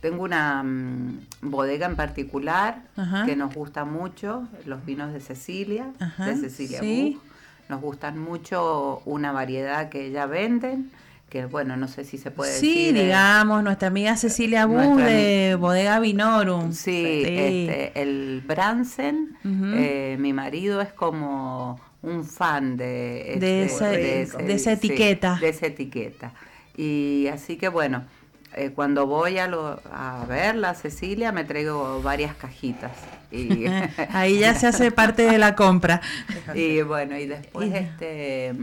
tengo una mm, bodega en particular Ajá. que nos gusta mucho, los vinos de Cecilia, Ajá, de Cecilia sí. Buch. nos gustan mucho una variedad que ya venden, que bueno, no sé si se puede Sí, decir. eh, digamos, nuestra amiga Cecilia Bus de Bodega Vinorum. Sí, este, el Bransen, eh, mi marido es como un fan de, esa- de esa sí, etiqueta. de esa etiqueta. Y así que bueno, eh, cuando voy a, lo- a verla, Cecilia, me traigo varias cajitas. Y, Ahí ya se hace parte de la compra. y bueno, y después este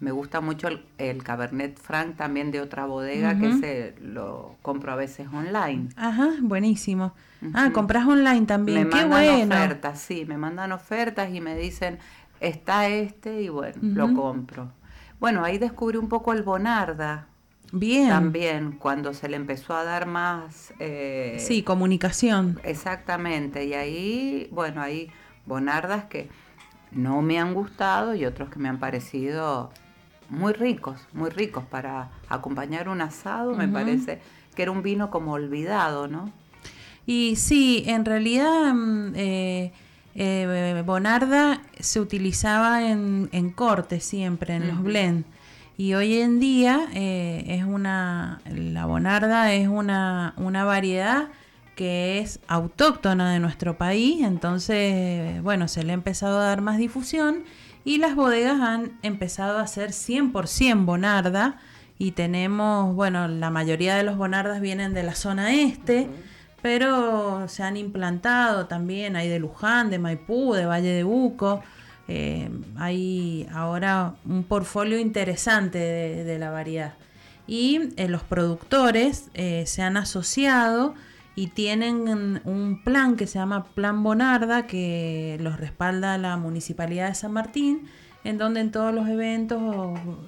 me gusta mucho el, el Cabernet Franc también de otra bodega que ese lo compro a veces online. Ajá, buenísimo. Ah, compras online Me también. Qué mandan bueno. ofertas, sí, me mandan ofertas y me dicen, está este y bueno, lo compro. Bueno, ahí descubrí un poco el Bonarda Bien. también, cuando se le empezó a dar más... eh, Sí, comunicación. Exactamente, y ahí, bueno, hay Bonardas que no me han gustado y otros que me han parecido muy ricos, muy ricos para acompañar un asado, me parece que era un vino como olvidado, ¿no? Y sí, en realidad mm, eh, eh, Bonarda se utilizaba en, en corte siempre, en los Ujú. blend. Y hoy en día eh, es una, la Bonarda es una, una variedad que es autóctona de nuestro país, entonces, bueno, se le ha empezado a dar más difusión y las bodegas han empezado a hacer 100% Bonarda y tenemos, bueno, la mayoría de los Bonardas vienen de la zona este, pero se han implantado también, hay de Luján, de Maipú, de Valle de Uco, eh, hay ahora un portfolio interesante de, de la variedad. Y eh, los productores eh, se han asociado y tienen un plan que se llama Plan Bonarda, que los respalda la Municipalidad de San Martín, en donde en todos los eventos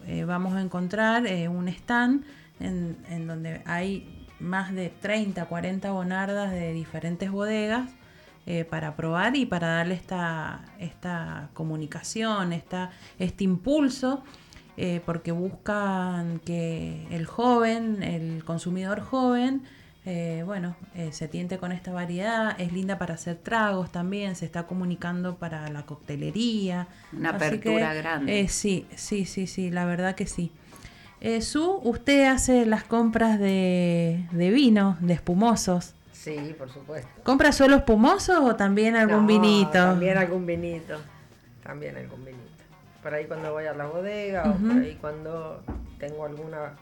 eh, vamos a encontrar eh, un stand en, donde hay más de 30, 40 bonardas de diferentes bodegas eh, para probar y para darle esta, esta comunicación, esta, este impulso, porque buscan que el joven, el consumidor joven, eh, bueno, eh, se tiente con esta variedad, es linda para hacer tragos también, se está comunicando para la coctelería. Una Así apertura que, grande. eh, sí, sí, sí, sí, la verdad que sí. Su, usted hace las compras de, de vino, de espumosos. Sí, por supuesto. ¿Compra solo espumosos o también algún No, vinito? También algún vinito. También algún vinito. Por ahí cuando voy a la bodega o por ahí cuando tengo alguna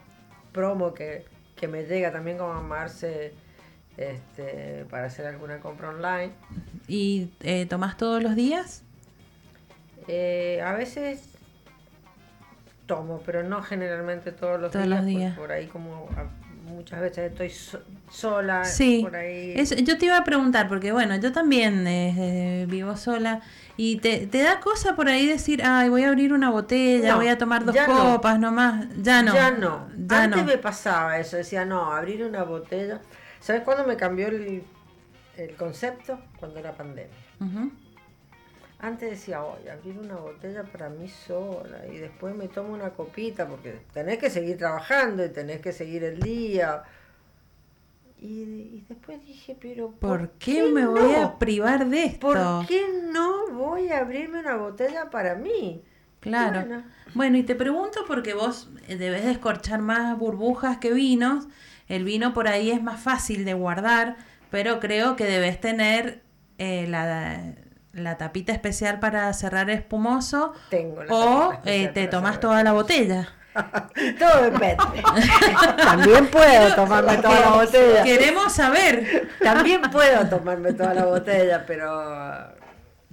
promo que, que me llega también como a Marce este, para hacer alguna compra online. ¿Y eh, tomás todos los días? Eh, a veces tomo, pero no generalmente todos los Todos días. los por- días. Por, ahí como muchas veces estoy so- sola. Sí, Por ahí. Es- yo te iba a preguntar, porque bueno, yo también eh, vivo sola y te, te da cosa por ahí decir, ay, voy a abrir una botella, No, voy a tomar dos no. copas nomás. Ya no. Ya no. Ya Antes no. me pasaba eso, decía, no, abrir una botella. ¿Sabes cuándo me cambió el, el concepto? Cuando era pandemia. Ujú. Antes decía, oye, abrir una botella para mí sola y después me tomo una copita porque tenés que seguir trabajando y tenés que seguir el día. Y, y después dije, pero ¿Por qué me voy a no? privar de esto? ¿Por qué no voy a abrirme una botella para mí? Claro. Bueno. Bueno, y te pregunto porque vos eh, debes de escorchar más burbujas que vinos. El vino por ahí es más fácil de guardar, pero creo que debes tener eh, la, la tapita especial para cerrar espumoso Tengo la o eh, te cerrar. toda la botella. Todo depende. También puedo tomarme toda la botella. Queremos saber. También puedo tomarme toda la botella, pero...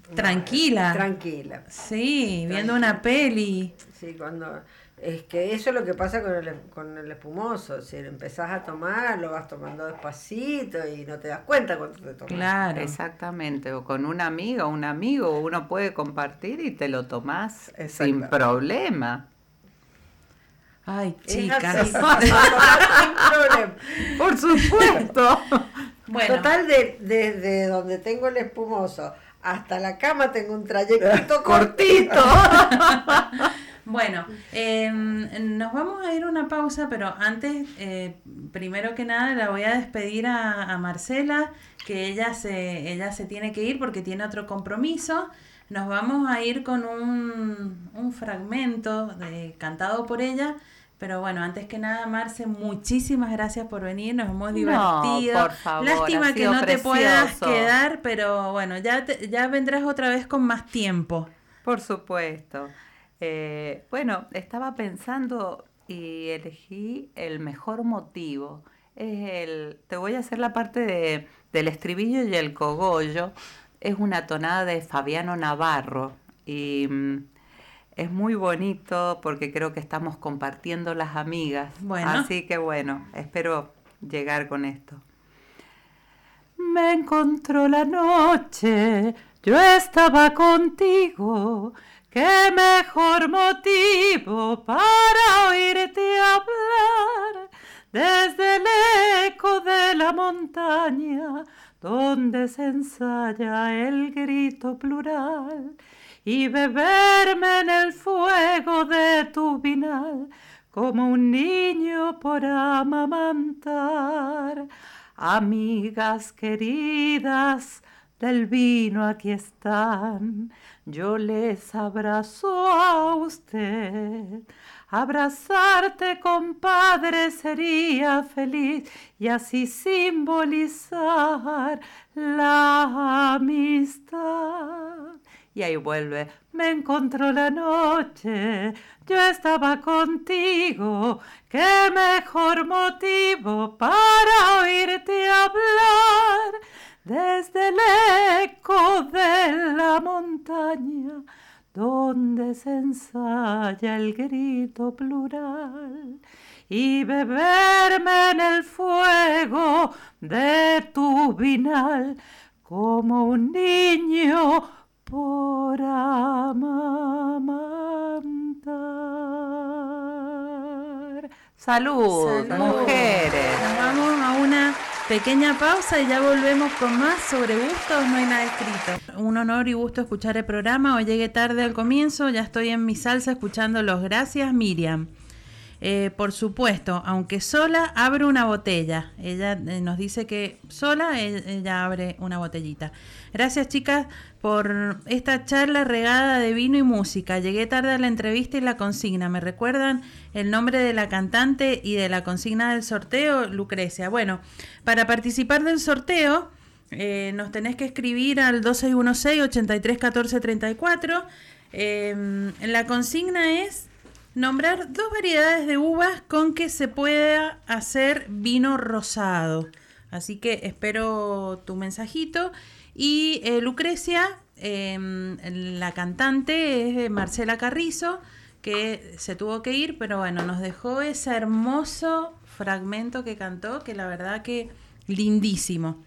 Tranquila. Tranquila. Sí, viendo una peli. Sí, cuando... Es que eso es lo que pasa con el, con el espumoso. Si empezás a tomar, lo vas tomando despacito y no te das cuenta cuánto te tomas. Claro. Exactamente, o con una amiga o un amigo, uno puede compartir y te lo tomás sin problema. Ay, chicas. así, sin problema. Por supuesto. Bueno, Total, de, desde donde tengo el espumoso hasta la cama tengo un trayecto cortito. Cortito. Bueno, em, nos vamos a ir a una pausa, pero antes, eh, primero que nada, la voy a despedir a, Marcela, que ella se, ella se tiene que ir porque tiene otro compromiso. Nos vamos a ir con un, un fragmento de, cantado por ella. Pero bueno, antes que nada, Marce, muchísimas gracias por venir, nos hemos divertido. por favor, Lástima que no te puedas quedar, pero bueno, ya, ya vendrás otra vez con más tiempo. Por supuesto. Eh, bueno, estaba pensando y elegí el mejor motivo. Es el, te voy a hacer la parte de, del estribillo y el cogollo. Es una tonada de Fabiano Navarro y mm, es muy bonito porque creo que estamos compartiendo las amigas. Así que bueno, espero llegar con esto. Me encontró la noche, yo estaba contigo ¿Qué mejor motivo para oírte hablar desde el eco de la montaña donde se ensaya el grito plural y beberme en el fuego de tu vinal como un niño por amamantar? Amigas queridas, del vino aquí están yo les abrazo a usted. Abrazarte, compadre, sería feliz y así simbolizar la amistad. Y ahí vuelve, me encontró la noche, yo estaba contigo, qué mejor motivo para oírte hablar desde el eco de la montaña donde se ensaya el grito plural y beberme en el fuego de tu vinal como un niño por amamantar. Salud, mujeres. Nos vamos a una Pequeña pausa y ya volvemos con más sobre gustos, no hay nada escrito. Un honor y gusto escuchar el programa. Hoy llegué tarde al comienzo, ya estoy en mi salsa escuchando los gracias Miriam. Eh, por supuesto, aunque sola, abre una botella. Ella eh, nos dice que sola ella abre una botellita. Gracias chicas por esta charla regada de vino y música. Llegué tarde a la entrevista y la consigna. ¿Me recuerdan el nombre de la cantante y de la consigna del sorteo? Lucrecia. Bueno, para participar del sorteo eh, nos tenés que escribir al 2616 831434 la consigna es nombrar dos variedades de uvas con que se pueda hacer vino rosado. Así que espero tu mensajito. Y eh, Lucrecia, em, la cantante, es Marcela Carrizo, que se tuvo que ir, pero bueno, nos dejó ese hermoso fragmento que cantó, que la verdad que lindísimo.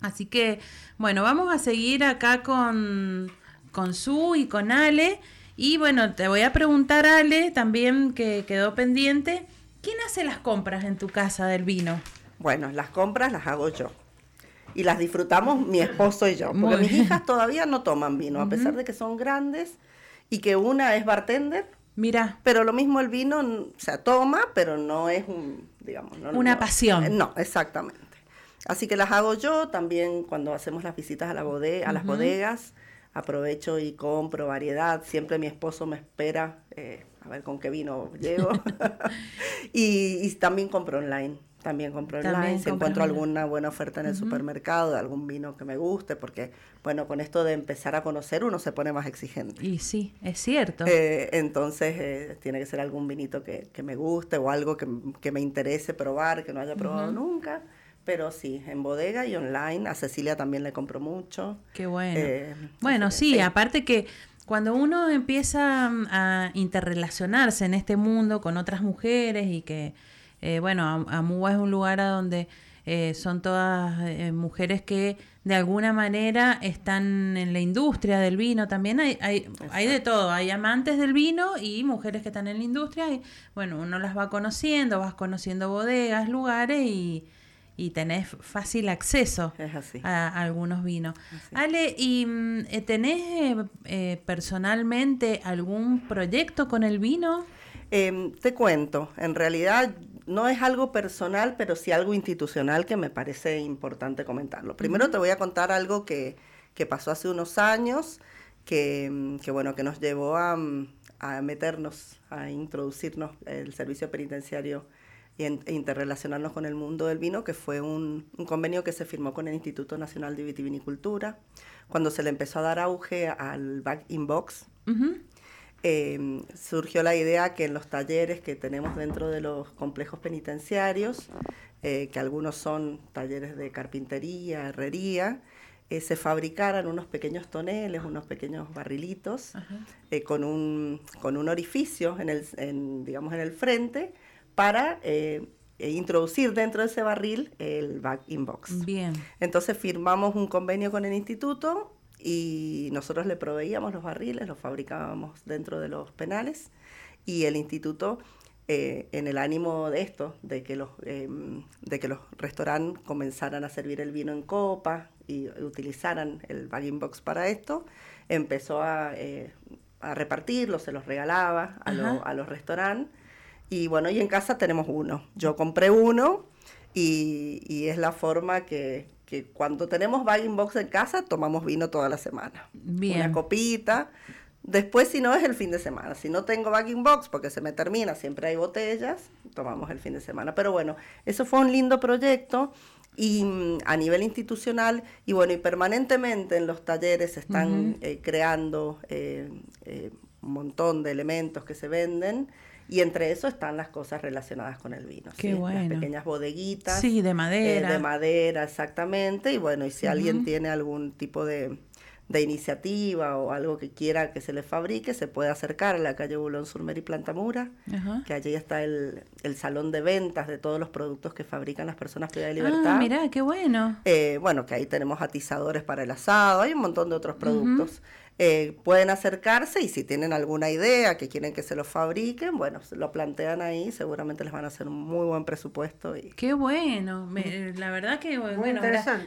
Así que, bueno, vamos a seguir acá con, con Su y con Ale. Y bueno, te voy a preguntar, Ale, también que quedó pendiente, ¿quién hace las compras en tu casa del vino? Bueno, las compras las hago yo. Y las disfrutamos mi esposo y yo. Porque mis hijas todavía no toman vino, a pesar de que son grandes y que una es bartender. Mira. Pero lo mismo el vino, se toma, pero no es un, digamos, una pasión. No, exactamente. Así que las hago yo también cuando hacemos las visitas a, la bodega, a las bodegas aprovecho y compro variedad. Siempre mi esposo me espera eh, a ver con qué vino llego. y, también compro online. También compro online. Si encuentro alguna buena oferta en el supermercado de algún vino que me guste, porque, bueno, con esto de empezar a conocer uno se pone más exigente. Y sí, es cierto. Eh, entonces, eh, tiene que ser algún vinito que, me guste o algo que, me interese probar, que no haya probado nunca. Pero sí, en bodega y online. A Cecilia también le compro mucho. Qué bueno. Eh, bueno, sí, aparte que cuando uno empieza mm, a interrelacionarse en este mundo con otras mujeres y que, eh, bueno, Amúa es un lugar a donde eh, son todas mujeres que de alguna manera están en la industria del vino. También hay, hay, hay, de todo. Hay amantes del vino y mujeres que están en la industria. Y bueno, uno las va conociendo, vas conociendo bodegas, lugares y y tenés fácil acceso A, algunos vinos. Ale, ¿y mm, eh, tenés eh, eh, personalmente algún proyecto con el vino? Em, te cuento, en realidad no es algo personal, pero sí algo institucional que me parece importante comentarlo. Primero te voy a contar algo que, pasó hace unos años, que, mm, que, bueno, que nos llevó a, mm, a meternos, a introducirnos el servicio penitenciario e interrelacionarnos con el mundo del vino, que fue un, convenio que se firmó con el Instituto Nacional de Vitivinicultura, cuando se le empezó a dar auge al back in box. Em, surgió la idea que en los talleres que tenemos dentro de los complejos penitenciarios, eh, que algunos son talleres de carpintería, herrería, eh, se fabricaran unos pequeños toneles, unos pequeños barrilitos, eh, con, un, con un orificio en el, digamos, en el frente, para eh, e introducir dentro de ese barril el back inbox. Bien. Entonces firmamos un convenio con el instituto y nosotros le proveíamos los barriles, los fabricábamos dentro de los penales y el instituto eh, en el ánimo de esto, de que los, em, de que los restaurantes comenzaran a servir el vino en copa y utilizaran el bagging box para esto, empezó a, eh, a repartirlo, se los regalaba a, a los restaurantes y bueno, y en casa tenemos uno. Yo compré uno y, es la forma que, cuando tenemos bagging box en casa, tomamos vino toda la semana. Una copita. Después, si no, es el fin de semana. Si no tengo bagging box, porque se me termina, siempre hay botellas, tomamos el fin de semana. Pero bueno, eso fue un lindo proyecto y mm, a nivel institucional y bueno, y permanentemente en los talleres se están eh, creando eh, eh, un montón de elementos que se venden y entre eso están las cosas relacionadas con el vino. Qué bueno. Las pequeñas bodeguitas. Sí, de madera. Eh, de madera, exactamente. Y bueno, y si alguien tiene algún tipo de, de iniciativa o algo que quiera que se le fabrique, se puede acercar a la calle Bulón Surmer y Plantamura, que allí está el, el, salón de ventas de todos los productos que fabrican las personas privadas de libertad. Ah, mirá, qué bueno. Eh, bueno, que ahí tenemos atizadores para el asado, hay un montón de otros productos. Eh, pueden acercarse y si tienen alguna idea que quieren que se lo fabriquen, bueno, lo plantean ahí, seguramente les van a hacer un muy buen presupuesto. Y... Qué bueno, la verdad que bueno,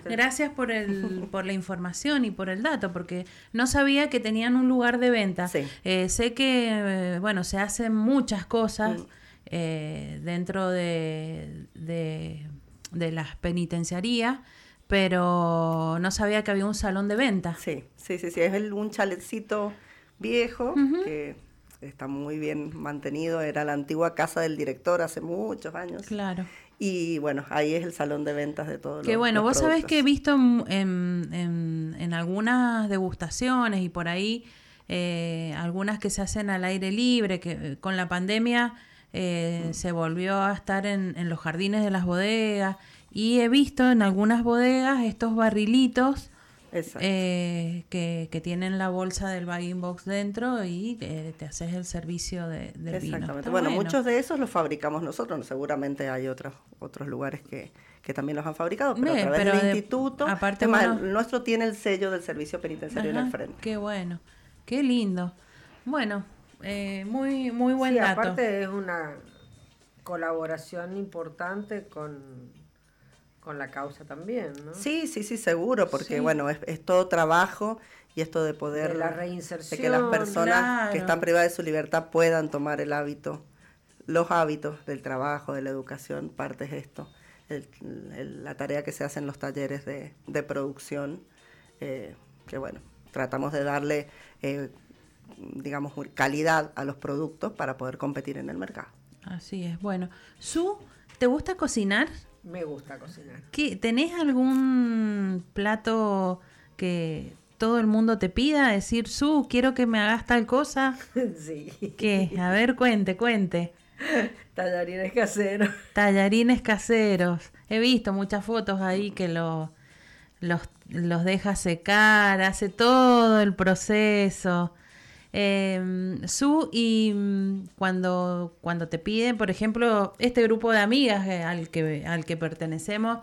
gracias por, el, por la información y por el dato, porque no sabía que tenían un lugar de venta. Eh, sé que, eh, bueno, se hacen muchas cosas mm. dentro de, de, de las penitenciarías pero no sabía que había un salón de venta. Sí, sí, sí, sí, es un chaletcito viejo que está muy bien mantenido, era la antigua casa del director hace muchos años. Claro. Y bueno, ahí es el salón de ventas de todo. Qué bueno, vos sabés que he visto en, en, en, algunas degustaciones y por ahí eh, algunas que se hacen al aire libre, que eh, con la pandemia eh, mm. se volvió a estar en, en los jardines de las bodegas y he visto en algunas bodegas estos barrilitos eh, que, que, tienen la bolsa del bagging box dentro y te, te haces el servicio de, del Exactamente. Bueno, muchos de esos los fabricamos nosotros. Seguramente hay otros otros lugares que, que también los han fabricado, pero a través del instituto. Aparte, nuestro tiene el sello del servicio penitenciario en el frente. Qué bueno, qué lindo. Bueno, eh, muy muy buen sí, dato. Aparte es una colaboración importante con con la causa también, ¿no? Sí, sí, sí, seguro, porque bueno, es, todo trabajo y esto de poder... De la reinserción. De que las personas que están privadas de su libertad puedan tomar el hábito, los hábitos del trabajo, de la educación, parte es esto, la tarea que se hace en los talleres de, de producción, eh, que bueno, tratamos de darle, eh, digamos, calidad a los productos para poder competir en el mercado. Así es, bueno. Su, ¿te gusta cocinar? Me gusta cocinar. ¿Qué, ¿Tenés algún plato que todo el mundo te pida? Decir, Su, quiero que me hagas tal cosa. Sí. ¿Qué? A ver, cuente, cuente. Tallarines caseros. Tallarines caseros. He visto muchas fotos ahí que lo, los, los deja secar, hace todo el proceso. Eh, Su, y mm, cuando, cuando te piden, por ejemplo, este grupo de amigas eh, al, que, al que pertenecemos,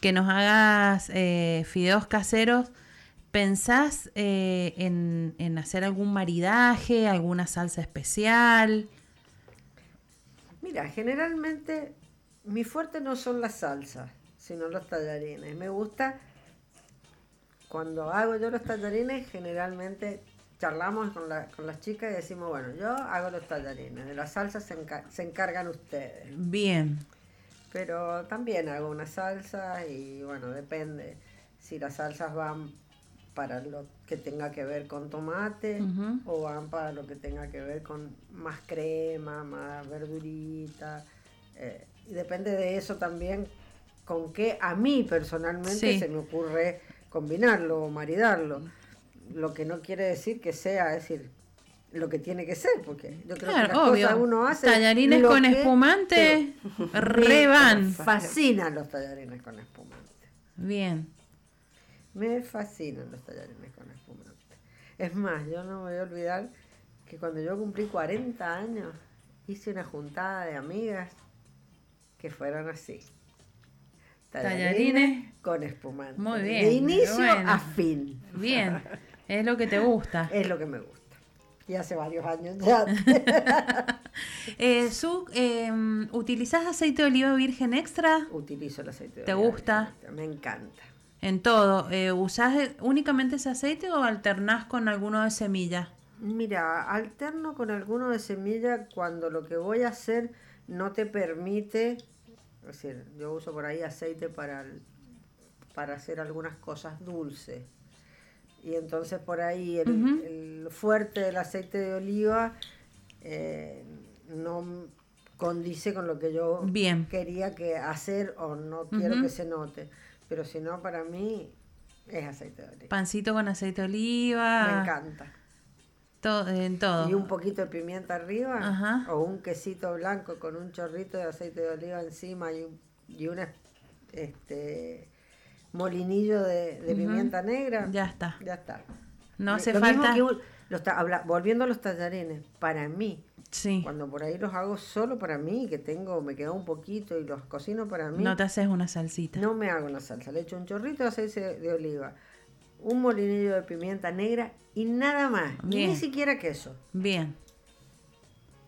que nos hagas eh, fideos caseros, ¿pensás eh, en, en hacer algún maridaje, alguna salsa especial? Mira, generalmente mi fuerte no son las salsas sino los tallarines. Me gusta cuando hago yo los tallarines, generalmente charlamos con, con las chicas y decimos, bueno, yo hago los tallarines, de las salsas se, se encargan ustedes. Bien. Pero también hago una salsa y bueno, depende si las salsas van para lo que tenga que ver con tomate o van para lo que tenga que ver con más crema, más verdurita. Eh, y depende de eso también con qué a mí personalmente se me ocurre combinarlo o maridarlo. Lo que no quiere decir que sea, es decir, lo que tiene que ser, porque yo creo que las cosas uno hace. Tallarines con espumante, re van. Me fascinan los tallarines con espumante. Bien. Me fascinan los tallarines con espumante. Es más, yo no me voy a olvidar que cuando yo cumplí 40 años, hice una juntada de amigas que fueron así. Tallarines, con espumante. Muy bien. De inicio a fin. Bien. Es lo que te gusta. Es lo que me gusta. Y hace varios años ya. eh, Su, em, ¿utilizás aceite de oliva virgen extra? Utilizo el aceite de ¿Te gusta? Me encanta. En todo. Eh, ¿Usás únicamente ese aceite o alternás con alguno de semilla? Mira, alterno con alguno de semilla cuando lo que voy a hacer no te permite, es decir, yo uso por ahí aceite para, para hacer algunas cosas dulces. Y entonces por ahí el, fuerte del aceite de oliva eh, no condice con lo que yo quería que hacer o no quiero que se note. Pero si no, para mí es aceite de oliva. Pancito con aceite de oliva. Me encanta. Todo, en todo. Y un poquito de pimienta arriba. O un quesito blanco con un chorrito de aceite de oliva encima y y este, molinillo de, pimienta negra. Ya está. Ya está. No hace falta. volviendo a los tallarines, para mí, sí. cuando por ahí los hago solo para mí, que tengo, me queda un poquito y los cocino para mí. No te haces una salsita. No me hago una salsa. Le echo un chorrito de aceite de oliva, un molinillo de pimienta negra y nada más. Ni siquiera queso. Bien.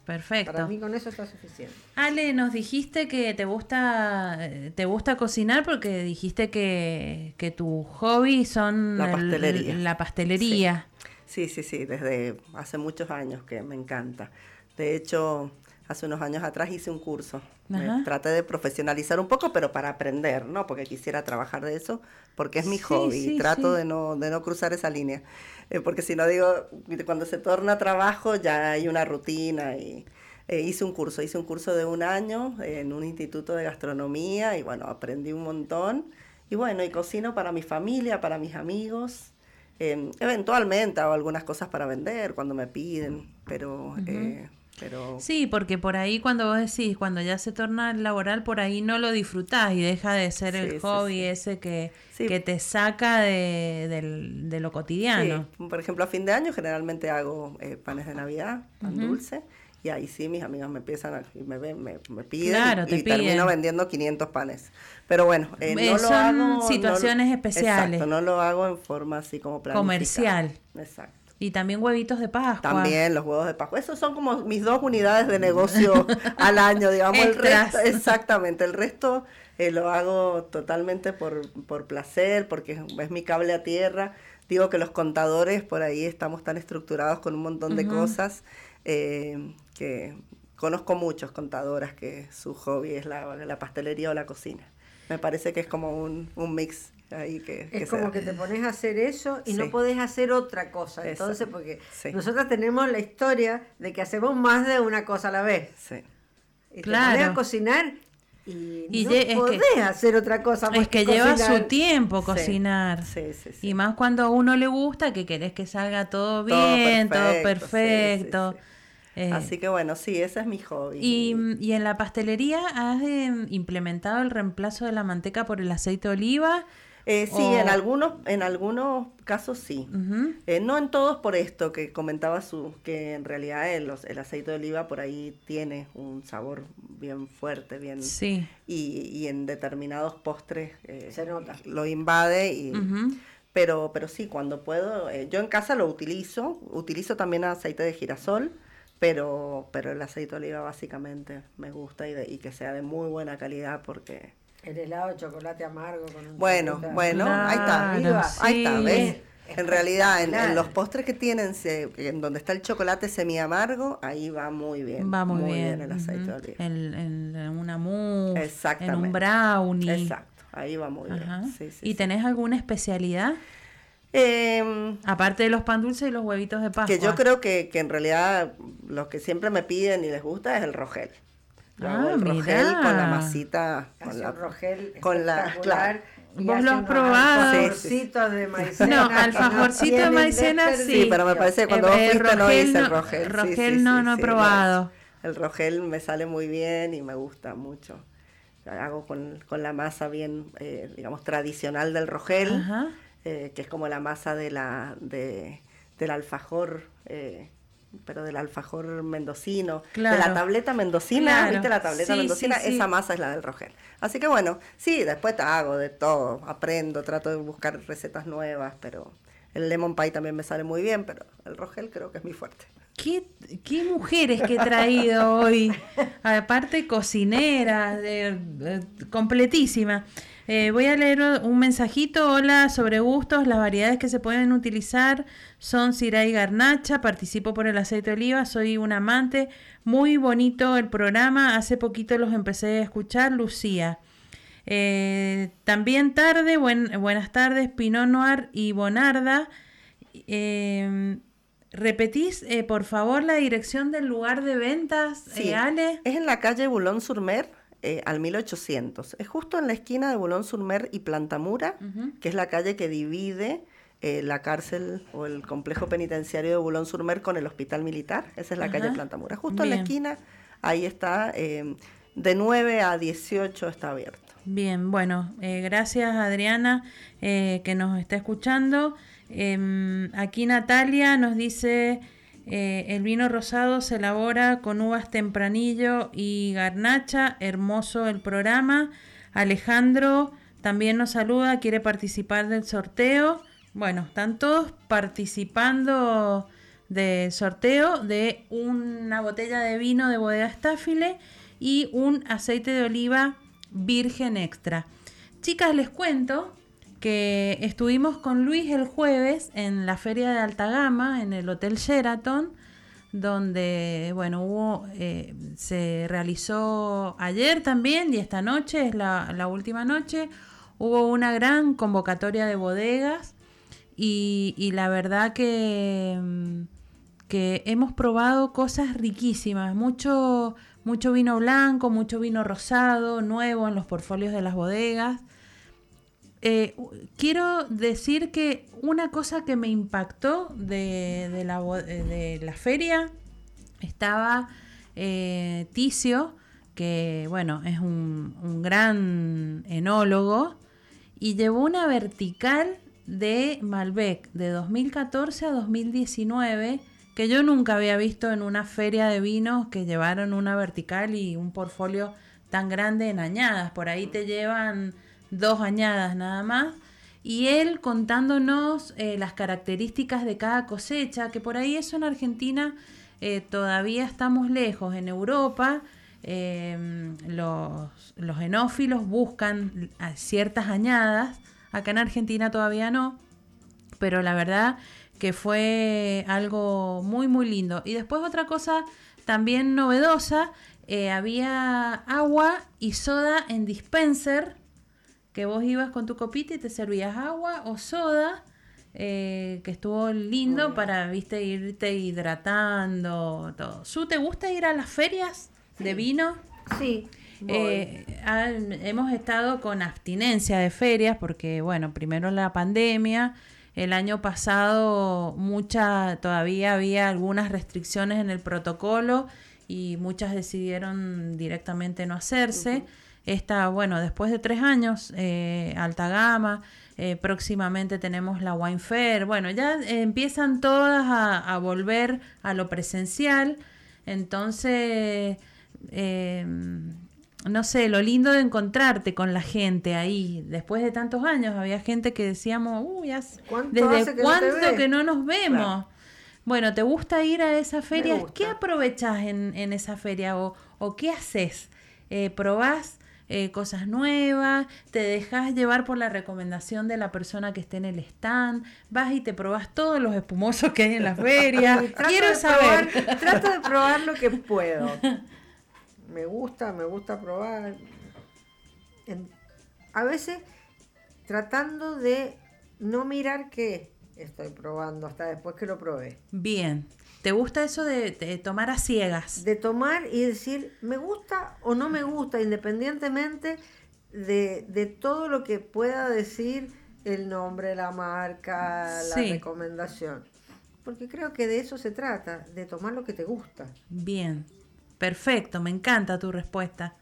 Perfecto. Para mí con eso está suficiente. Ale, nos dijiste que te gusta te gusta cocinar porque dijiste que, que tu hobby son la pastelería. la pastelería. Sí. sí, sí, sí, desde hace muchos años que me encanta. De hecho, hace unos años atrás hice un curso. traté de profesionalizar un poco, pero para aprender, ¿no? Porque quisiera trabajar de eso, porque es mi hobby. trato de no, de no cruzar esa línea. Eh, porque si no digo, cuando se torna trabajo ya hay una rutina y eh, hice un curso, hice un curso de un año en un instituto de gastronomía y bueno, aprendí un montón. Y bueno, y cocino para mi familia, para mis amigos. Em, eventualmente hago algunas cosas para vender cuando me piden, pero... Sí, porque por ahí cuando vos decís, cuando ya se torna laboral, por ahí no lo disfrutás y deja de ser el hobby ese que, que te saca de, lo cotidiano. Por ejemplo, a fin de año generalmente hago eh, panes de Navidad, pan dulce, y ahí sí mis amigas me empiezan a, y me, ven, me, piden y, termino vendiendo 500 panes. Pero bueno, eh, no lo hago... situaciones especiales. Exacto, no lo hago en forma así como Comercial. Exacto. Y también huevitos de Pascua. También los huevos de Pascua. Esos son como mis dos unidades de negocio al año, digamos. el resto, exactamente. El resto eh, lo hago totalmente por, por placer, porque es mi cable a tierra. Digo que los contadores por ahí estamos tan estructurados con un montón de cosas eh, que conozco muchos contadoras que su hobby es la, la, pastelería o la cocina. Me parece que es como un, un mix es como que te pones a hacer eso y no podés hacer otra cosa. Entonces, porque nosotros tenemos la historia de que hacemos más de una cosa a la vez. Sí. Y claro. te pones a cocinar y, no podés hacer otra cosa Es que, lleva su tiempo cocinar. y más cuando a uno le gusta, que querés que salga todo bien, todo perfecto. Eh, Así que bueno, sí, ese es mi hobby. ¿Y, y en la pastelería has em, implementado el reemplazo de la manteca por el aceite de oliva? Eh, sí, en algunos, en algunos casos sí. Eh, no en todos por esto que comentaba su, que en realidad el, el, aceite de oliva por ahí tiene un sabor bien fuerte, bien sí. y, y en determinados postres eh, Se nota. lo invade y pero, pero sí, cuando puedo, eh, yo en casa lo utilizo, utilizo también aceite de girasol, pero, pero el aceite de oliva básicamente me gusta y, y que sea de muy buena calidad porque El helado de chocolate amargo con un Bueno, chocolate- bueno, ahí está. Ahí está. ¿ves? Es En realidad, en, los postres que tienen, se- en donde está el chocolate semi amargo, ahí va muy bien. Va muy, bien. el aceite de oliva. En, en- en una mousse, en un brownie. Exacto, ahí va muy Ajá. bien. Sí, sí, ¿Y sí. tenés alguna especialidad? Em, Aparte de los pan dulces y los huevitos de Pascua. que yo creo que, que en realidad lo que siempre me piden y les gusta es el rogel. Yo hago Ah, el rogel con la masita. Con la, rogel con la- y Vos lo has probado. alfajorcitos de maicena. No, alfajorcito de tienen maicena, desperdicio. Sí, pero me parece que cuando Eh, vos el fuiste no rogel hice el no- rogel. Sí, rogel sí, no, sí, no he sí, probado. El rogel me sale muy bien y me gusta mucho. Hago con, con la masa bien, eh, digamos, tradicional del rogel, eh, que es como la masa de la, de, del alfajor, eh, pero del alfajor mendocino, de la tableta mendocina, Claro. ¿viste la tableta Sí, mendocina? sí, sí. Esa masa es la del rogel. Así que bueno, sí, después te hago de todo, aprendo, trato de buscar recetas nuevas, pero el lemon pie también me sale muy bien, pero el rogel creo que es mi fuerte. ¿Qué, qué mujeres que he traído hoy. Aparte, cocineras, eh, completísima. Eh, voy a leer un mensajito. Hola, sobre gustos. Las variedades que se pueden utilizar son Syrah y Garnacha. Participo por el aceite de oliva. Soy un amante. Muy bonito el programa. Hace poquito los empecé a escuchar. Lucía. Eh, también tarde, buen- buenas tardes, Pinot Noir y Bonarda. Eh, ¿Repetís, eh, por favor, la dirección del lugar de ventas, Sí, Ale? Es en la calle Boulogne-sur-Mer, eh, al 1800. Es justo en la esquina de Boulogne-sur-Mer y Plantamura, Ujú. que es la calle que divide eh, la cárcel o el complejo penitenciario de Boulogne-sur-Mer con el hospital militar. Esa es la calle Ajá. Plantamura. Justo en la esquina, ahí está, eh, de 9 a 18 está abierto. Bien, bueno, eh, gracias Adriana que nos está escuchando. Em, aquí Natalia nos dice, eh, el vino rosado se elabora con uvas tempranillo y garnacha, hermoso el programa. Alejandro también nos saluda, quiere participar del sorteo. Bueno, están todos participando del sorteo de una botella de vino de bodega Estáfile y un aceite de oliva virgen extra. Chicas, les cuento que estuvimos con Luis el jueves en la feria de alta gama en el Hotel Sheraton, donde, bueno, hubo, eh, se realizó ayer también y esta noche es la, última noche, hubo una gran convocatoria de bodegas y, y la verdad que, mm, que hemos probado cosas riquísimas, mucho, mucho vino blanco, mucho vino rosado, nuevo en los portfolios de las bodegas. Eh, quiero decir que una cosa que me impactó eh, de la feria estaba eh, Ticio, que bueno, es un gran enólogo, y llevó una vertical de Malbec de 2014 a 2019 que yo nunca había visto en una feria de vinos que llevaron una vertical y un portfolio tan grande en añadas. Por ahí te llevan dos añadas nada más. Y él contándonos eh, las características de cada cosecha, que por ahí eso en Argentina eh, todavía estamos lejos. En Europa eh, los, los enófilos buscan a ciertas añadas, acá en Argentina todavía no, pero la verdad que fue algo muy muy lindo. Y después otra cosa también novedosa, eh, había agua y soda en dispenser, que vos ibas con tu copita y te servías agua o soda, eh, que estuvo lindo para, viste, irte hidratando, todo. ¿Su te gusta ir a las ferias de vino? Sí. Eh, hemos estado con abstinencia de ferias porque, bueno, primero la pandemia, el año pasado mucha, todavía había algunas restricciones en el protocolo y muchas decidieron directamente no hacerse. Esta, bueno, después de tres años, eh, alta gama, eh, próximamente tenemos la Wine Fair, bueno, ya empiezan todas a, a volver a lo presencial, entonces eh, no sé, lo lindo de encontrarte con la gente ahí. Después de tantos años, había gente que decíamos, uy, hace- ¿Cuánto hace ¿desde que no cuánto ves?" que no nos vemos? Claro. Bueno, ¿te gusta ir a esa feria? ¿Qué aprovechás en, en esa feria o, o qué haces? Eh, ¿Probás eh, cosas nuevas, te dejas llevar por la recomendación de la persona que esté en el stand, vas y te probas todos los espumosos que hay en la feria. Trato Quiero saber. probar- trato de probar lo que puedo. Me gusta, me gusta probar. En- a veces tratando de no mirar qué estoy probando hasta después que lo probé. Bien. ¿Te gusta eso de, de tomar a ciegas? De tomar y decir, me gusta o no me gusta, independientemente de, de todo lo que pueda decir el nombre, la marca, la Sí. recomendación. Porque creo que de eso se trata, de tomar lo que te gusta. Bien. Perfecto, me encanta tu respuesta.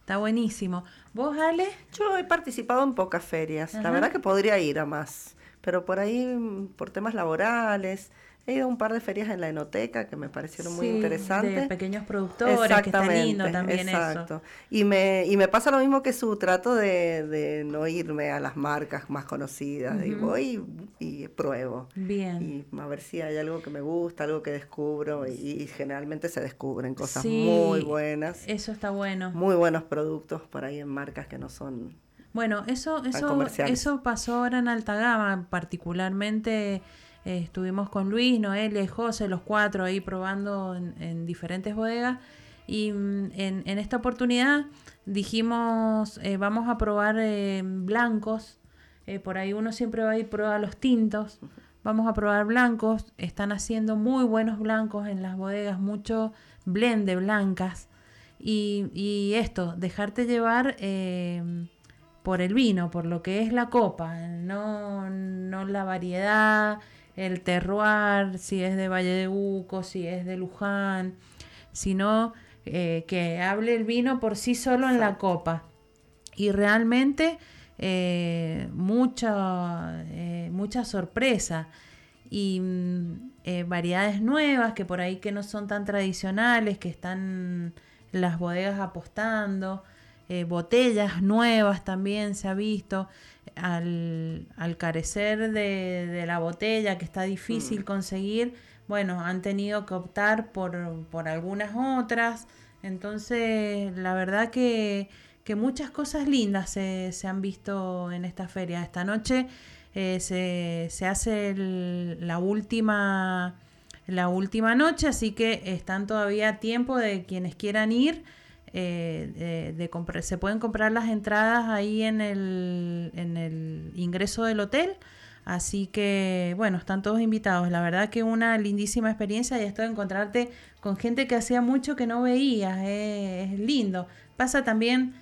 Está buenísimo. ¿Vos, Ale? Yo he participado en pocas ferias. Ajá. La verdad que podría ir a más. Pero por ahí, mm, por temas laborales, he ido a un par de ferias en la enoteca que me parecieron muy interesantes. De pequeños productores, que está lindo también exacto. eso. Y me, y me pasa lo mismo que su trato de, de no irme a las marcas más conocidas. Y voy y, y pruebo. Bien. Y a ver si hay algo que me gusta, algo que descubro. Y, y generalmente se descubren cosas Sí, muy buenas. Eso está bueno. Muy buenos productos por ahí en marcas que no son Bueno, eso, eso, eso pasó ahora en Alta Gama, particularmente eh, estuvimos con Luis, Noelia y José, los cuatro ahí probando en, en diferentes bodegas. Y mm, en, esta oportunidad dijimos, eh, vamos a probar eh, blancos. Por ahí uno siempre va y prueba los tintos. Vamos a probar blancos. Están haciendo muy buenos blancos en las bodegas, mucho blend de blancas. Y, y esto, dejarte llevar eh, por el vino, por lo que es la copa, no, no la variedad, el terroir, si es de Valle de Uco, si es de Luján, sino eh, que hable el vino por sí solo en la copa. Y realmente eh, mucha, eh, mucha sorpresa y mm, eh, variedades nuevas que por ahí que no son tan tradicionales, que están las bodegas apostando, eh, botellas nuevas también se ha visto, al, al carecer de, de la botella que está difícil conseguir, bueno, han tenido que optar por, por algunas otras, entonces la verdad que, que muchas cosas lindas se, se han visto en esta feria. Esta noche eh, se, se hace el- la última la última noche, así que están todavía a tiempo de quienes quieran ir. Eh, de, comprar, se pueden comprar las entradas ahí en el, en el ingreso del hotel. Así que, bueno, están todos invitados. La verdad que una lindísima experiencia y esto de encontrarte con gente que hacía mucho que no veías. eh, es lindo. Pasa también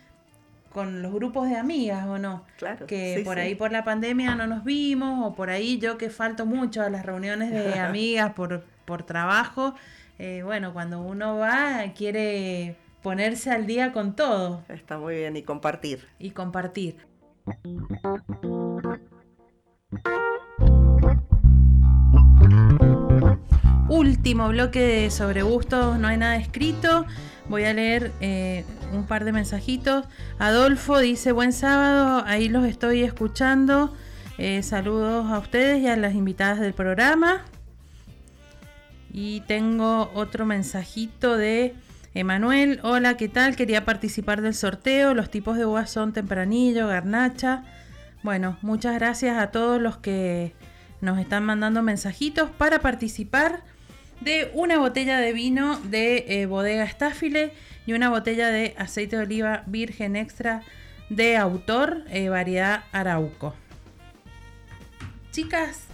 con los grupos de amigas, ¿o no? Claro, Que sí, por sí. ahí por la pandemia no nos vimos, o por ahí yo que falto mucho a las reuniones de amigas por, por trabajo. eh, bueno, cuando uno va, quiere ponerse al día con todo Está muy bien y compartir. y compartir. Último bloque de sobre gustos, no hay nada escrito. Voy a leer eh, un par de mensajitos. Adolfo dice buen sábado, ahí los estoy escuchando. Eh, saludos a ustedes y a las invitadas del programa. Y tengo otro mensajito de Emanuel. Hola, ¿qué tal? Quería participar del sorteo. Los tipos de uvas son tempranillo, garnacha. Bueno, muchas gracias a todos los que nos están mandando mensajitos para participar de una botella de vino de eh, bodega Staffile y una botella de aceite de oliva virgen extra de autor eh, variedad Arauco. Chicas,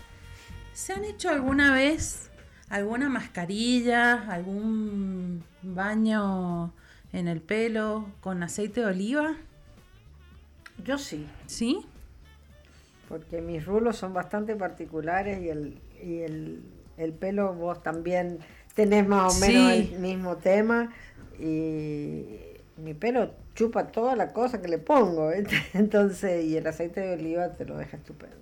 ¿se han hecho alguna vez alguna mascarilla, algún baño en el pelo con aceite de oliva? Yo sí, ¿Sí? porque mis rulos son bastante particulares y el, y el, el pelo vos también tenés más o menos Sí. el mismo tema y mi pelo chupa toda la cosa que le pongo, entonces y el aceite de oliva te lo deja estupendo.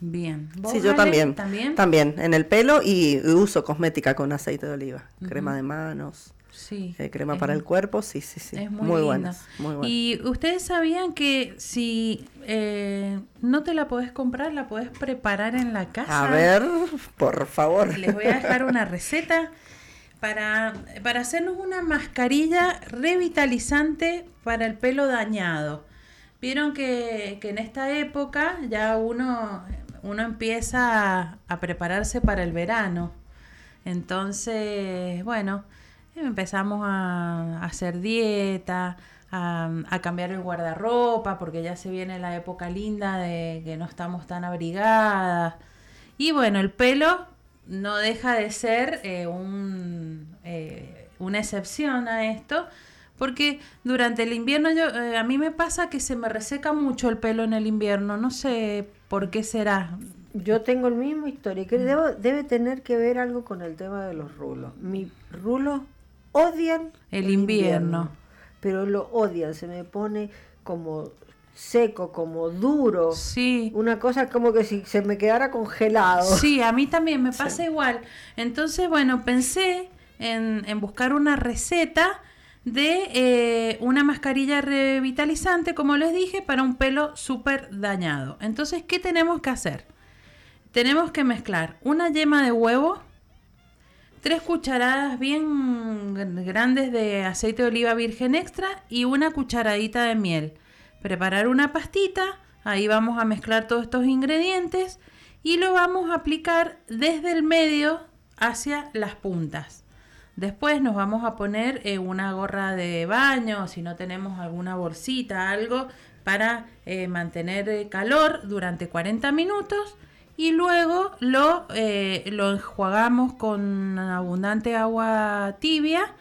Bien. ¿Vos, Sí, yo también. ¿También? También, en el pelo y uso cosmética con aceite de oliva. Crema de manos, Sí. eh, crema es para el cuerpo, sí, sí, sí. Es muy, muy linda. buenas, muy buenas. Y ustedes sabían que si eh, no te la podés comprar, la podés preparar en la casa. A ver, por favor. Les voy a dejar una receta. para, para hacernos una mascarilla revitalizante para el pelo dañado. Vieron que, que en esta época ya uno, uno empieza a, a prepararse para el verano. Entonces, bueno, empezamos a, hacer dieta, a, cambiar el guardarropa, porque ya se viene la época linda de que no estamos tan abrigadas. Y bueno, el pelo no deja de ser eh, un, eh, una excepción a esto, porque durante el invierno yo, eh, a mí me pasa que se me reseca mucho el pelo en el invierno, no sé por qué será. Yo tengo el mismo historia, que debo- debe tener que ver algo con el tema de los rulos. Mis rulos odian El invierno. pero lo odian, se me pone como seco, como duro. Sí. Una cosa como que si se me quedara congelado. Sí, a mí también me pasa igual. Entonces, bueno, pensé en, en buscar una receta de eh, una mascarilla revitalizante, como les dije, para un pelo súper dañado. Entonces, ¿qué tenemos que hacer? Tenemos que mezclar una yema de huevo, tres cucharadas bien gr- grandes de aceite de oliva virgen extra y una cucharadita de miel. Preparar una pastita, ahí vamos a mezclar todos estos ingredientes y lo vamos a aplicar desde el medio hacia las puntas. Después nos vamos a poner eh, una gorra de baño, si no tenemos alguna bolsita, algo para eh, mantener eh, calor durante 40 minutos y luego lo, eh, lo enjuagamos con abundante agua tibia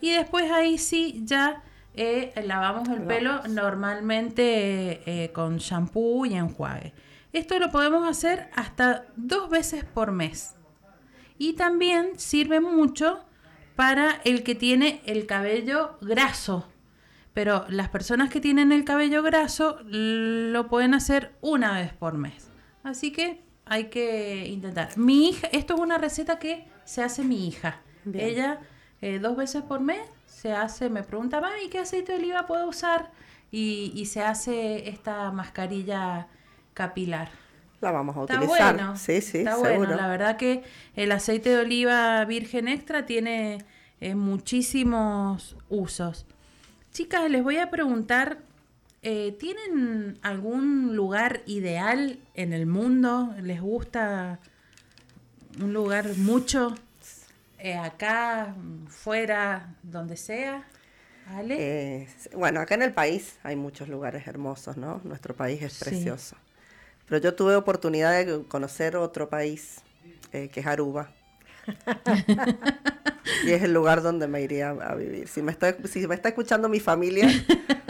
y después ahí sí ya eh, lavamos el pelo normalmente eh, con shampoo y enjuague. Esto lo podemos hacer hasta dos veces por mes. Y también sirve mucho para el que tiene el cabello graso. Pero las personas que tienen el cabello graso lo pueden hacer una vez por mes. Así que hay que intentar. Mi hija, esto es una receta que se hace mi hija. Bien. Ella eh, dos veces por mes se hace, me pregunta, mami, ¿qué aceite de oliva puedo usar? Y, y se hace esta mascarilla capilar. La vamos a Está utilizar. bueno. Sí, sí, está seguro. bueno. La verdad que el aceite de oliva virgen extra tiene eh, muchísimos usos. Chicas, les voy a preguntar, eh, ¿tienen algún lugar ideal en el mundo? ¿Les gusta un lugar mucho? Eh, acá, fuera, donde sea. ¿Ale? Eh, bueno, acá en el país hay muchos lugares hermosos, ¿no? Nuestro país es Sí. precioso. Pero yo tuve oportunidad de conocer otro país, eh, que es Aruba. y es el lugar donde me iría a vivir. Si me, está, si me está escuchando mi familia,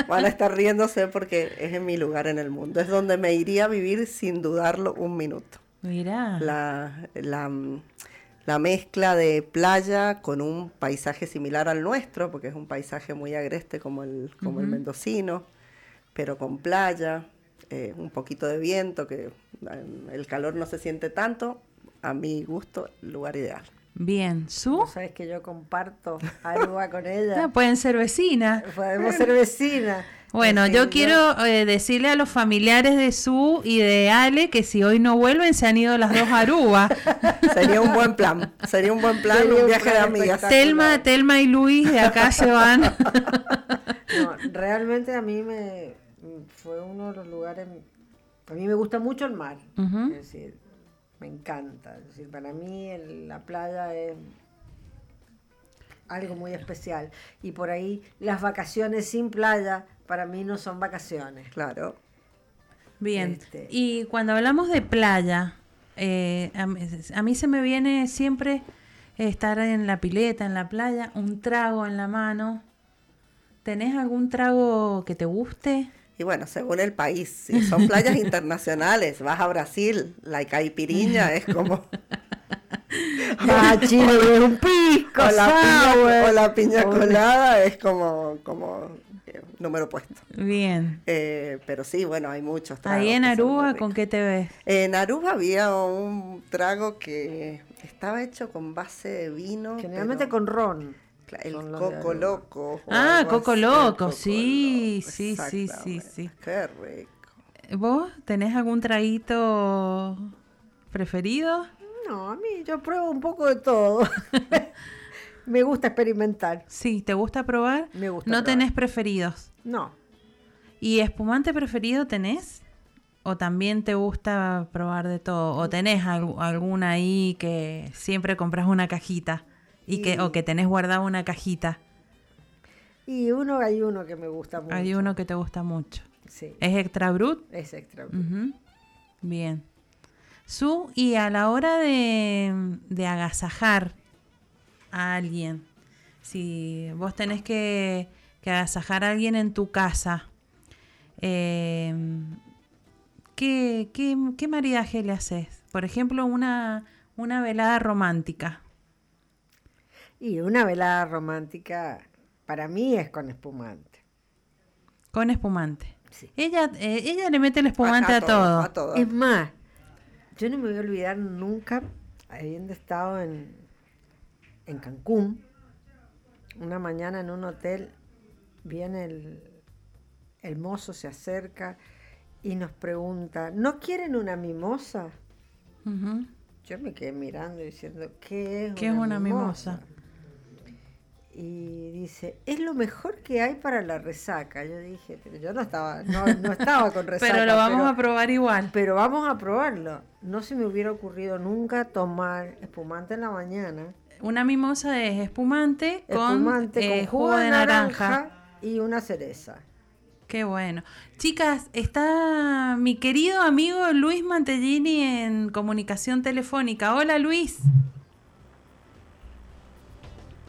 van a estar riéndose porque es en mi lugar en el mundo. Es donde me iría a vivir sin dudarlo un minuto. Mirá. La, la, la mezcla de playa con un paisaje similar al nuestro, porque es un paisaje muy agreste como el, como el mendocino, pero con playa, eh, un poquito de viento, que eh, el calor no se siente tanto, a mi gusto, lugar ideal. Bien. ¿Su? Vos sabés que yo comparto Aruba con ella. Ah, pueden ser vecinas. Podemos ser vecinas. Bueno, yo quiero eh, decirle a los familiares de Su y de Ale que si hoy no vuelven se han ido las dos a Aruba. Sería un buen plan, sería un buen plan, Sería un un viaje de amigas. Telma, Telma y Luis de acá se van. No, realmente a mí me fue uno de los lugares. A mí me gusta mucho el mar. Es decir, me encanta. Es decir, para mí el- la playa es algo muy especial. Y por ahí las vacaciones sin playa para mí no son vacaciones. Claro. Bien. Este. Y cuando hablamos de playa, eh, a, mí, a mí se me viene siempre estar en la pileta, en la playa, un trago en la mano. ¿Tenés algún trago que te guste? Y bueno, según el país, si son playas internacionales, vas a Brasil, la caipiriña es como... Ah, chile, es un pisco, o, la piña, o la piña colada es como, como eh, número puesto. Bien. Eh, pero sí, bueno, hay muchos tragos. Ahí en Aruba. ¿con qué te ves? En Aruba había un trago que estaba hecho con base de vino. Generalmente pero- con ron. El coco loco. Ah, coco así, loco, coco sí, loco, sí, sí, sí, sí. Qué rico. ¿Vos tenés algún traguito preferido? No, a mí yo pruebo un poco de todo. Me gusta experimentar. Sí, ¿te gusta probar? Me gusta ¿No probar. tenés preferidos? No. ¿Y espumante preferido tenés? ¿O también te gusta probar de todo? ¿O tenés al- alguna ahí que siempre compras una cajita? Y que, o que tenés guardada una cajita. Y uno hay uno que me gusta mucho. Hay uno que te gusta mucho. Sí, ¿Es extra brut? es extra. Ujú. Bien. Su, y a la hora de, de agasajar a alguien, si vos tenés que, que agasajar a alguien en tu casa, eh, ¿qué, qué, qué maridaje le haces? Por ejemplo, una, una velada romántica. Y una velada romántica para mí es con espumante. Con espumante. Sí. Ella, eh, ella le mete el espumante a, todo. A todo. Es más, yo no me voy a olvidar nunca, habiendo estado en, en Cancún, una mañana en un hotel, viene el, el mozo, se acerca y nos pregunta, ¿no quieren una mimosa? Ujú. Yo me quedé mirando y diciendo, ¿qué es ¿Qué es una mimosa? Y dice, es lo mejor que hay para la resaca. Yo dije, pero yo no estaba, no, no estaba con resaca. Pero lo vamos pero- a probar igual. pero vamos a probarlo. No se me hubiera ocurrido nunca tomar espumante en la mañana. Una mimosa es espumante con, espumante eh, con jugo de naranja, y una cereza. Qué bueno. Chicas, está mi querido amigo Luis Mantellini en comunicación telefónica. Hola Luis.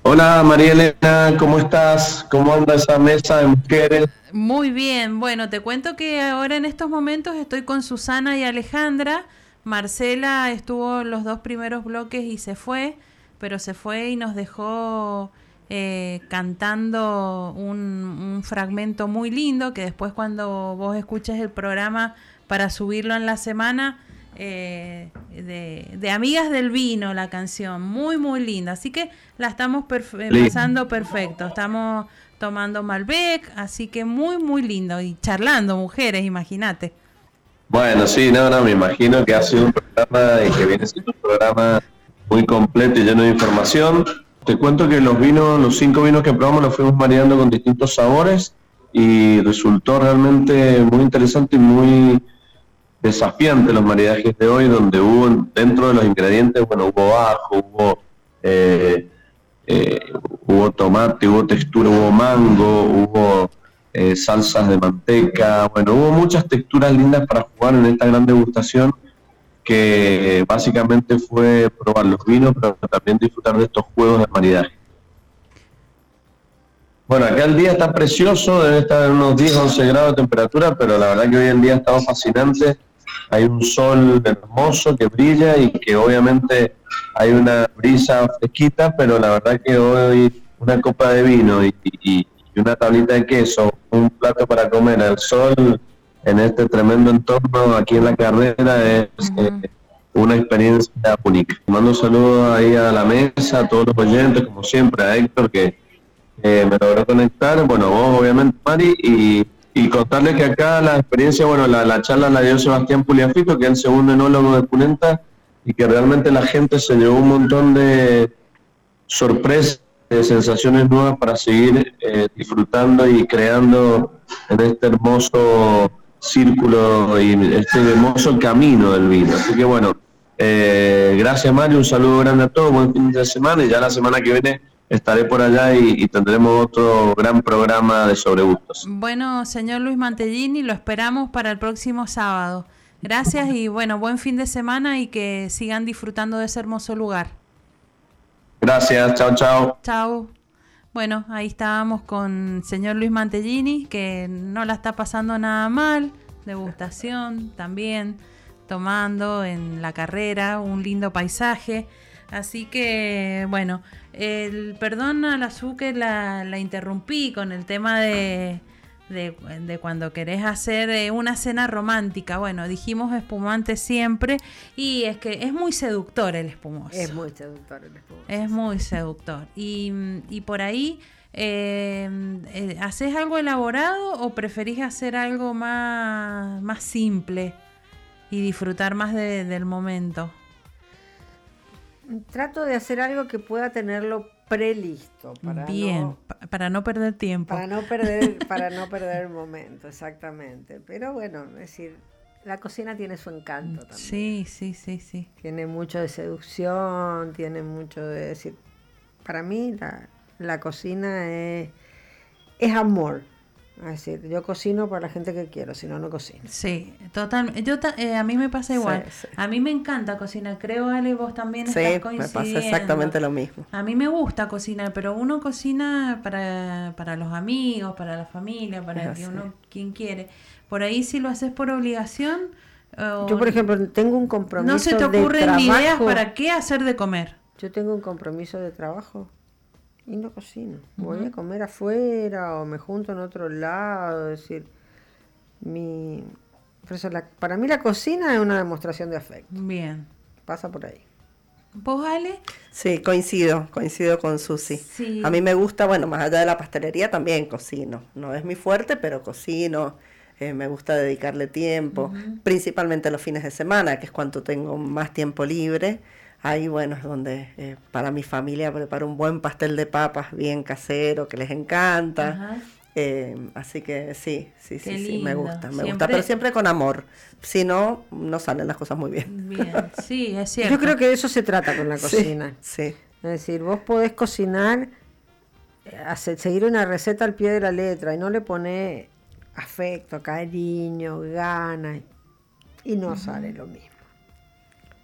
Hola María Elena, ¿cómo estás? ¿Cómo anda esa mesa de mujeres? Muy bien. Bueno, te cuento que ahora en estos momentos estoy con Susana y Alejandra. Marcela estuvo los dos primeros bloques y se fue, pero se fue y nos dejó eh, cantando un, un fragmento muy lindo que después cuando vos escuches el programa para subirlo en la semana, eh, de, de Amigas del Vino, la canción, muy, muy linda. Así que la estamos perf- eh, pasando perfecto. Estamos tomando Malbec, así que muy, muy lindo. Y charlando, mujeres, imagínate. Bueno, sí, no, no, me imagino que ha sido un programa y que viene siendo un programa muy completo y lleno de información. Te cuento que los vinos, los cinco vinos que probamos los fuimos maridando con distintos sabores y resultó realmente muy interesante y muy desafiante los maridajes de hoy, donde hubo dentro de los ingredientes, bueno, hubo ajo, hubo eh, eh, hubo tomate, hubo textura, hubo mango, hubo eh, salsas de manteca, bueno, hubo muchas texturas lindas para jugar en esta gran degustación que básicamente fue probar los vinos, pero también disfrutar de estos juegos de maridaje. Bueno, acá el día está precioso, debe estar en unos 10, 11 grados de temperatura, pero la verdad que hoy en día está fascinante. Hay un sol hermoso que brilla y que obviamente hay una brisa fresquita, pero la verdad que hoy una copa de vino y, y- y una tablita de queso, un plato para comer al sol en este tremendo entorno aquí en la carrera es eh, una experiencia única. Mando un saludo ahí a la mesa, a todos los oyentes, como siempre, a Héctor que eh, me logró conectar, bueno, vos obviamente Mari, y, y contarles que acá la experiencia, bueno, la, la charla la dio Sebastián Puliafito, que es el segundo enólogo de Punenta, y que realmente la gente se llevó un montón de sorpresas, de sensaciones nuevas para seguir eh, disfrutando y creando en este hermoso círculo y este hermoso camino del vino. Así que bueno, eh, gracias Mario, un saludo grande a todos, buen fin de semana y ya la semana que viene estaré por allá y, y tendremos otro gran programa de sobre gustos. Bueno, señor Luis Mantellini, lo esperamos para el próximo sábado. Gracias y bueno, buen fin de semana y que sigan disfrutando de ese hermoso lugar. Gracias, chao, chao. Chao. Bueno, ahí estábamos con señor Luis Mantellini, que no la está pasando nada mal. Degustación también, tomando en la carrera, un lindo paisaje. Así que, bueno, el perdón a la Zucca la, la interrumpí con el tema de, de, de cuando querés hacer eh, una cena romántica. Bueno, dijimos espumante siempre y es que es muy seductor el espumoso. Es muy seductor el espumoso. Es muy seductor. Y, y por ahí, eh, eh, ¿haces algo elaborado o preferís hacer algo más, más simple y disfrutar más de- del momento? Trato de hacer algo que pueda tenerlo prelisto. Para Bien, no, pa- para no perder tiempo. para no perder, para no perder el momento, exactamente. Pero bueno, es decir, la cocina tiene su encanto también. Sí, sí, sí, sí. Tiene mucho de seducción, tiene mucho de decir. Para mí la, la cocina es, es amor. Es decir, yo cocino para la gente que quiero, si no, no cocino. Sí, total. Yo ta- eh, a mí me pasa igual. Sí, sí. A mí me encanta cocinar. Creo, Ale, vos también Sí, estás me pasa coincidiendo. exactamente lo mismo. A mí me gusta cocinar, pero uno cocina para, para los amigos, para la familia, para que uno, quien quiere. Por ahí si lo haces por obligación, o Yo, por ejemplo, tengo un compromiso no se te de ocurren ni ideas para qué hacer de comer. Yo tengo un compromiso de trabajo y no cocino. Voy a comer afuera o me junto en otro lado. Es decir, mi... por eso la- para mí la cocina es una demostración de afecto. Bien. Pasa por ahí. ¿Vos, Ale? Sí, coincido, coincido con Susi. Sí. A mí me gusta, bueno, más allá de la pastelería también cocino. No es mi fuerte, pero cocino. eh, me gusta dedicarle tiempo, principalmente los fines de semana, que es cuando tengo más tiempo libre. Ahí, bueno, es donde eh, para mi familia preparo un buen pastel de papas bien casero, que les encanta. Ajá. Eh, así que sí, sí, Qué sí, sí, me gusta, me Siempre- gusta, pero siempre con amor. Si no, no salen las cosas muy bien. Bien. Sí, es cierto. Yo creo que de eso se trata con la cocina. sí. Es decir, vos podés cocinar, eh, hacer- seguir una receta al pie de la letra y no le pones afecto, cariño, ganas y no sale lo mismo.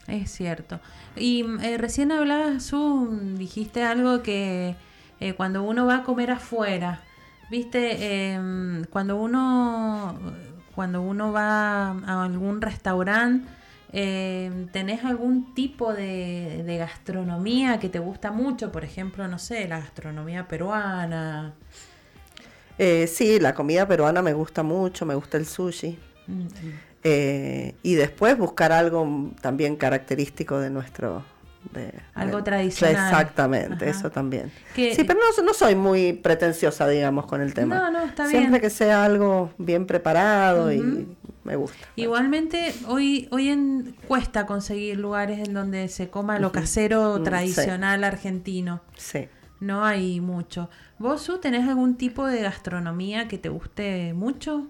Es cierto. Y mm, eh, recién hablabas, Su, dijiste algo que eh, cuando uno va a comer afuera, viste, Em, cuando uno cuando uno va a algún restaurante, em, ¿tenés algún tipo de, de gastronomía que te gusta mucho? Por ejemplo, no sé, la gastronomía peruana. Eh, sí, la comida peruana me gusta mucho, me gusta el sushi. Mm, Eh, y después buscar algo también característico de nuestro... de- Algo de- tradicional. Exactamente, Ajá. eso también. Sí, pero no, no soy muy pretenciosa, digamos, con el tema. No, no, está Siempre bien. que sea algo bien preparado y me gusta. Igualmente, hoy, hoy en, cuesta conseguir lugares en donde se coma lo casero Mm, tradicional argentino. Sí. No hay mucho. ¿Vos, Su, tenés algún tipo de gastronomía que te guste mucho?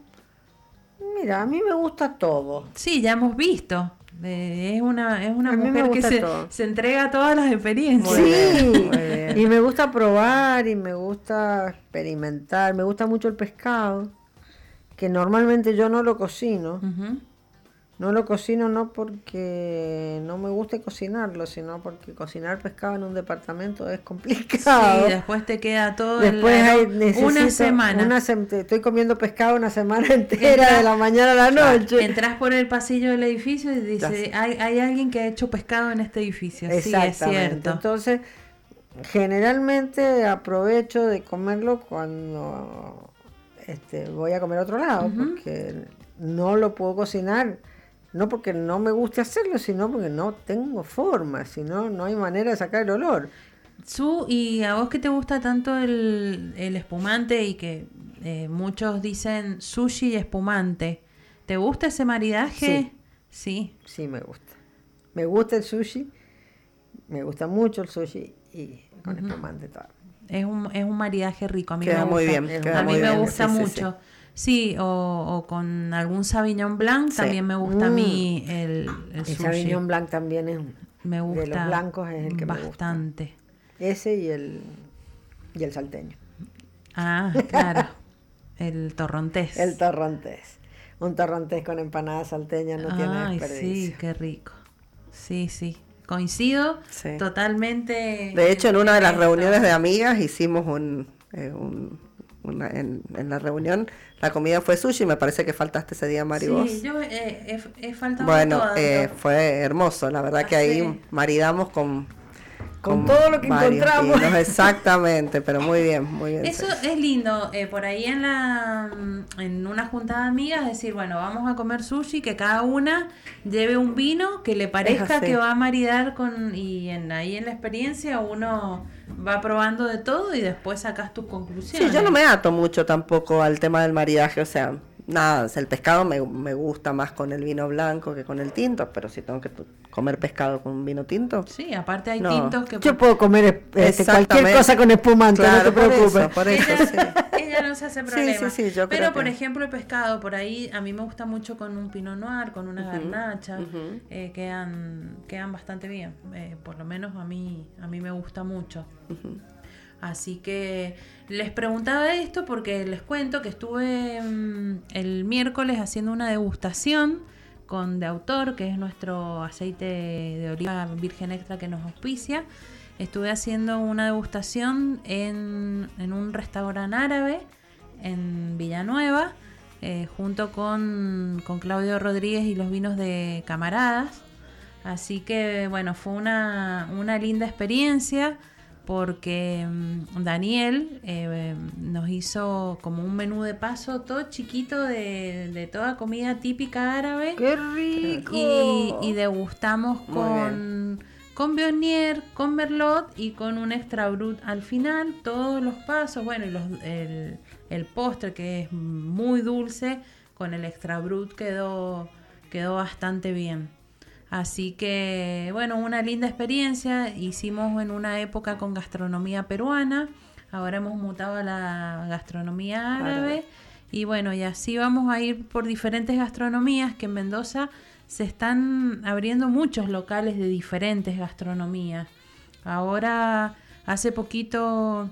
Mira, a mí me gusta todo. Sí, ya hemos visto. Eh, es una, es una mujer que se, entrega a todas las experiencias. Muy sí, bien, muy bien. y me gusta probar y me gusta experimentar. Me gusta mucho el pescado, que normalmente yo no lo cocino. No lo cocino no porque no me guste cocinarlo, sino porque cocinar pescado en un departamento es complicado. Sí, después te queda todo Después hay, una necesito semana. una sem- te- estoy comiendo pescado una semana entera, Entra- de la mañana a la noche. Entrás por el pasillo del edificio y dice, hay, hay alguien que ha hecho pescado en este edificio. Sí, es Exactamente. cierto. Entonces, generalmente aprovecho de comerlo cuando este, voy a comer a otro lado, porque no lo puedo cocinar. No porque no me guste hacerlo, sino porque no tengo forma, si no, hay manera de sacar el olor. Su, y a vos que te gusta tanto el, el espumante y que eh, muchos dicen sushi y espumante, ¿te gusta ese maridaje? Sí. Sí, me gusta. Me gusta el sushi, me gusta mucho el sushi y con espumante todo. Es un, es un maridaje rico. A mí Queda me muy gusta. bien, a mí muy me bien, gusta sí, mucho. Sí, o, o con algún Sauvignon Blanc Sí. también me gusta a Mm. mí el, el El sushi. Sauvignon Blanc también es me gusta de los blancos es el que me gusta. bastante. ese y el y el salteño. Ah, claro. el torrontés. El torrontés. Un torrontés con empanadas salteñas no tiene desperdicio. sí, qué rico. Sí, sí. Coincido Sí. totalmente. De hecho, en una de las reuniones de amigas hicimos un, eh, un- una- en, en la reunión la comida fue sushi, me parece que faltaste ese día, Mari, vos. Sí, yo eh, he, he faltado Bueno, eh, fue hermoso, la verdad que Ah, ahí sí. maridamos con... Con todo lo que encontramos. vinos, exactamente, pero muy bien, muy bien. Eso sí. es lindo, eh, por ahí en la en una juntada de amigas, decir, bueno, vamos a comer sushi, que cada una lleve un vino que le parezca que va a maridar con, y en, ahí en la experiencia uno va probando de todo y después sacas tus conclusiones. Sí, yo no me ato mucho tampoco al tema del maridaje, o sea, nada, el pescado me, me, gusta más con el vino blanco que con el tinto, pero si tengo que comer pescado con un vino tinto. Sí, aparte hay tintos que... Yo puedo comer este, cualquier cosa con espumante, no te preocupes. Por eso, ella, no se hace problema. Sí, sí, pero, por ejemplo, el pescado, por ahí a mí me gusta mucho con un pinot noir, con una garnacha, eh, quedan, quedan bastante bien. Eh, por lo menos a mí, a mí me gusta mucho. Así que les preguntaba esto porque les cuento que estuve mm, el miércoles haciendo una degustación con De Autor, que es nuestro aceite de oliva virgen extra que nos auspicia. Estuve haciendo una degustación en, un restaurante árabe en Villanueva, eh, junto con, con Claudio Rodríguez y los vinos de Camaradas. Así que bueno, fue una, una linda experiencia porque mm, Daniel eh, nos hizo como un menú de paso todo chiquito de, toda comida típica árabe. ¡Qué rico! Y, degustamos con, con Bionier, con Merlot y con un extra brut al final, todos los pasos, bueno, y los, el, el, postre que es muy dulce, con el extra brut quedó, quedó bastante bien. Así que, bueno, una linda experiencia. Hicimos en una época con gastronomía peruana, ahora hemos mutado a la gastronomía árabe. Y bueno, y así vamos a ir por diferentes gastronomías que en Mendoza se están abriendo muchos locales de diferentes gastronomías. Ahora, hace poquito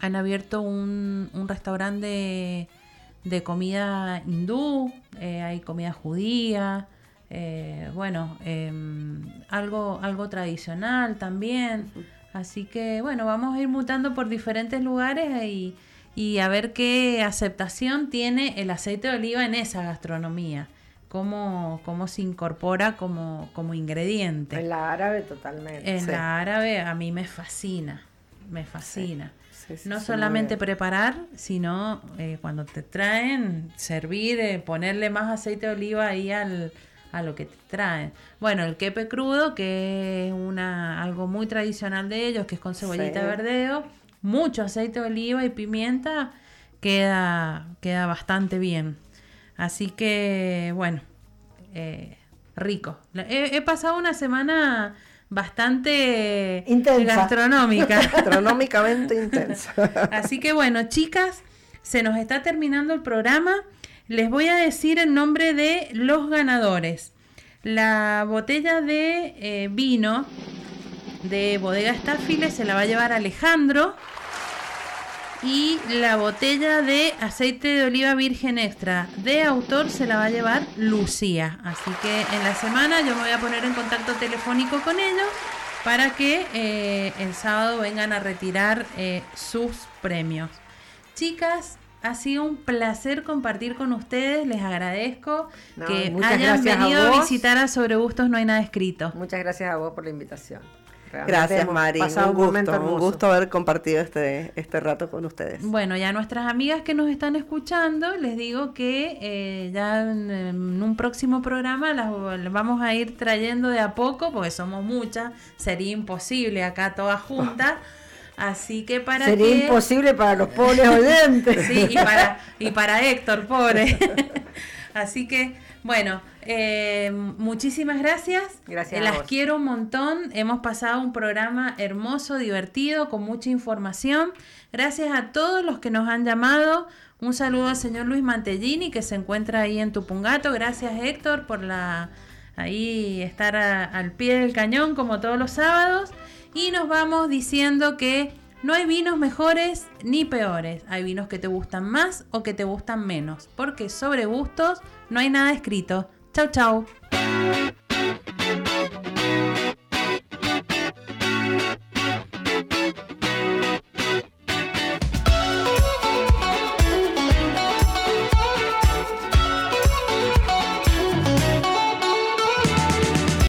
han abierto un, restaurante de, comida hindú, eh, hay comida judía, eh, bueno, em, algo, algo tradicional también. Así que bueno, vamos a ir mutando por diferentes lugares y, y a ver qué aceptación tiene el aceite de oliva en esa gastronomía. Cómo, cómo se incorpora como, como ingrediente. En la árabe totalmente. En la árabe a mí me fascina, me fascina. no solamente preparar, sino eh, cuando te traen, servir, eh, ponerle más aceite de oliva ahí al, a lo que te traen. Bueno, el quepe crudo, que es una, algo muy tradicional de ellos, que es con cebollita verdeo, mucho aceite de oliva y pimienta, queda, queda bastante bien. Así que, bueno, eh, rico. He, pasado una semana bastante intensa. gastronómica. Gastronómicamente intensa. Así que bueno, chicas, se nos está terminando el programa. Les voy a decir el nombre de los ganadores. La botella de eh, vino de Bodega Staffile se la va a llevar Alejandro. Y la botella de aceite de oliva virgen extra de autor se la va a llevar Lucía. Así que en la semana yo me voy a poner en contacto telefónico con ellos para que eh, el sábado vengan a retirar eh, sus premios. Chicas, ha sido un placer compartir con ustedes. Les agradezco que hayan venido a, visitar a Sobre Gustos No hay nada escrito. Muchas gracias a vos por la invitación. gracias, Mari. Un, gusto, un gusto haber compartido este, este rato con ustedes. Bueno, ya nuestras amigas que nos están escuchando, les digo que eh, ya en, un próximo programa las, vamos a ir trayendo de a poco, porque somos muchas. Sería imposible acá todas juntas. Así que para Sería imposible para los pobres oyentes. sí, y para, y para Héctor, pobre. Así que, bueno, eh, muchísimas gracias. Gracias. Las quiero un montón. Hemos pasado un programa hermoso, divertido, con mucha información. Gracias a todos los que nos han llamado. Un saludo al señor Luis Mantellini, que se encuentra ahí en Tupungato. Gracias, Héctor, por la ahí estar al pie del cañón como todos los sábados y nos vamos diciendo que no hay vinos mejores ni peores, hay vinos que te gustan más o que te gustan menos, porque sobre gustos no hay nada escrito. Chau chau.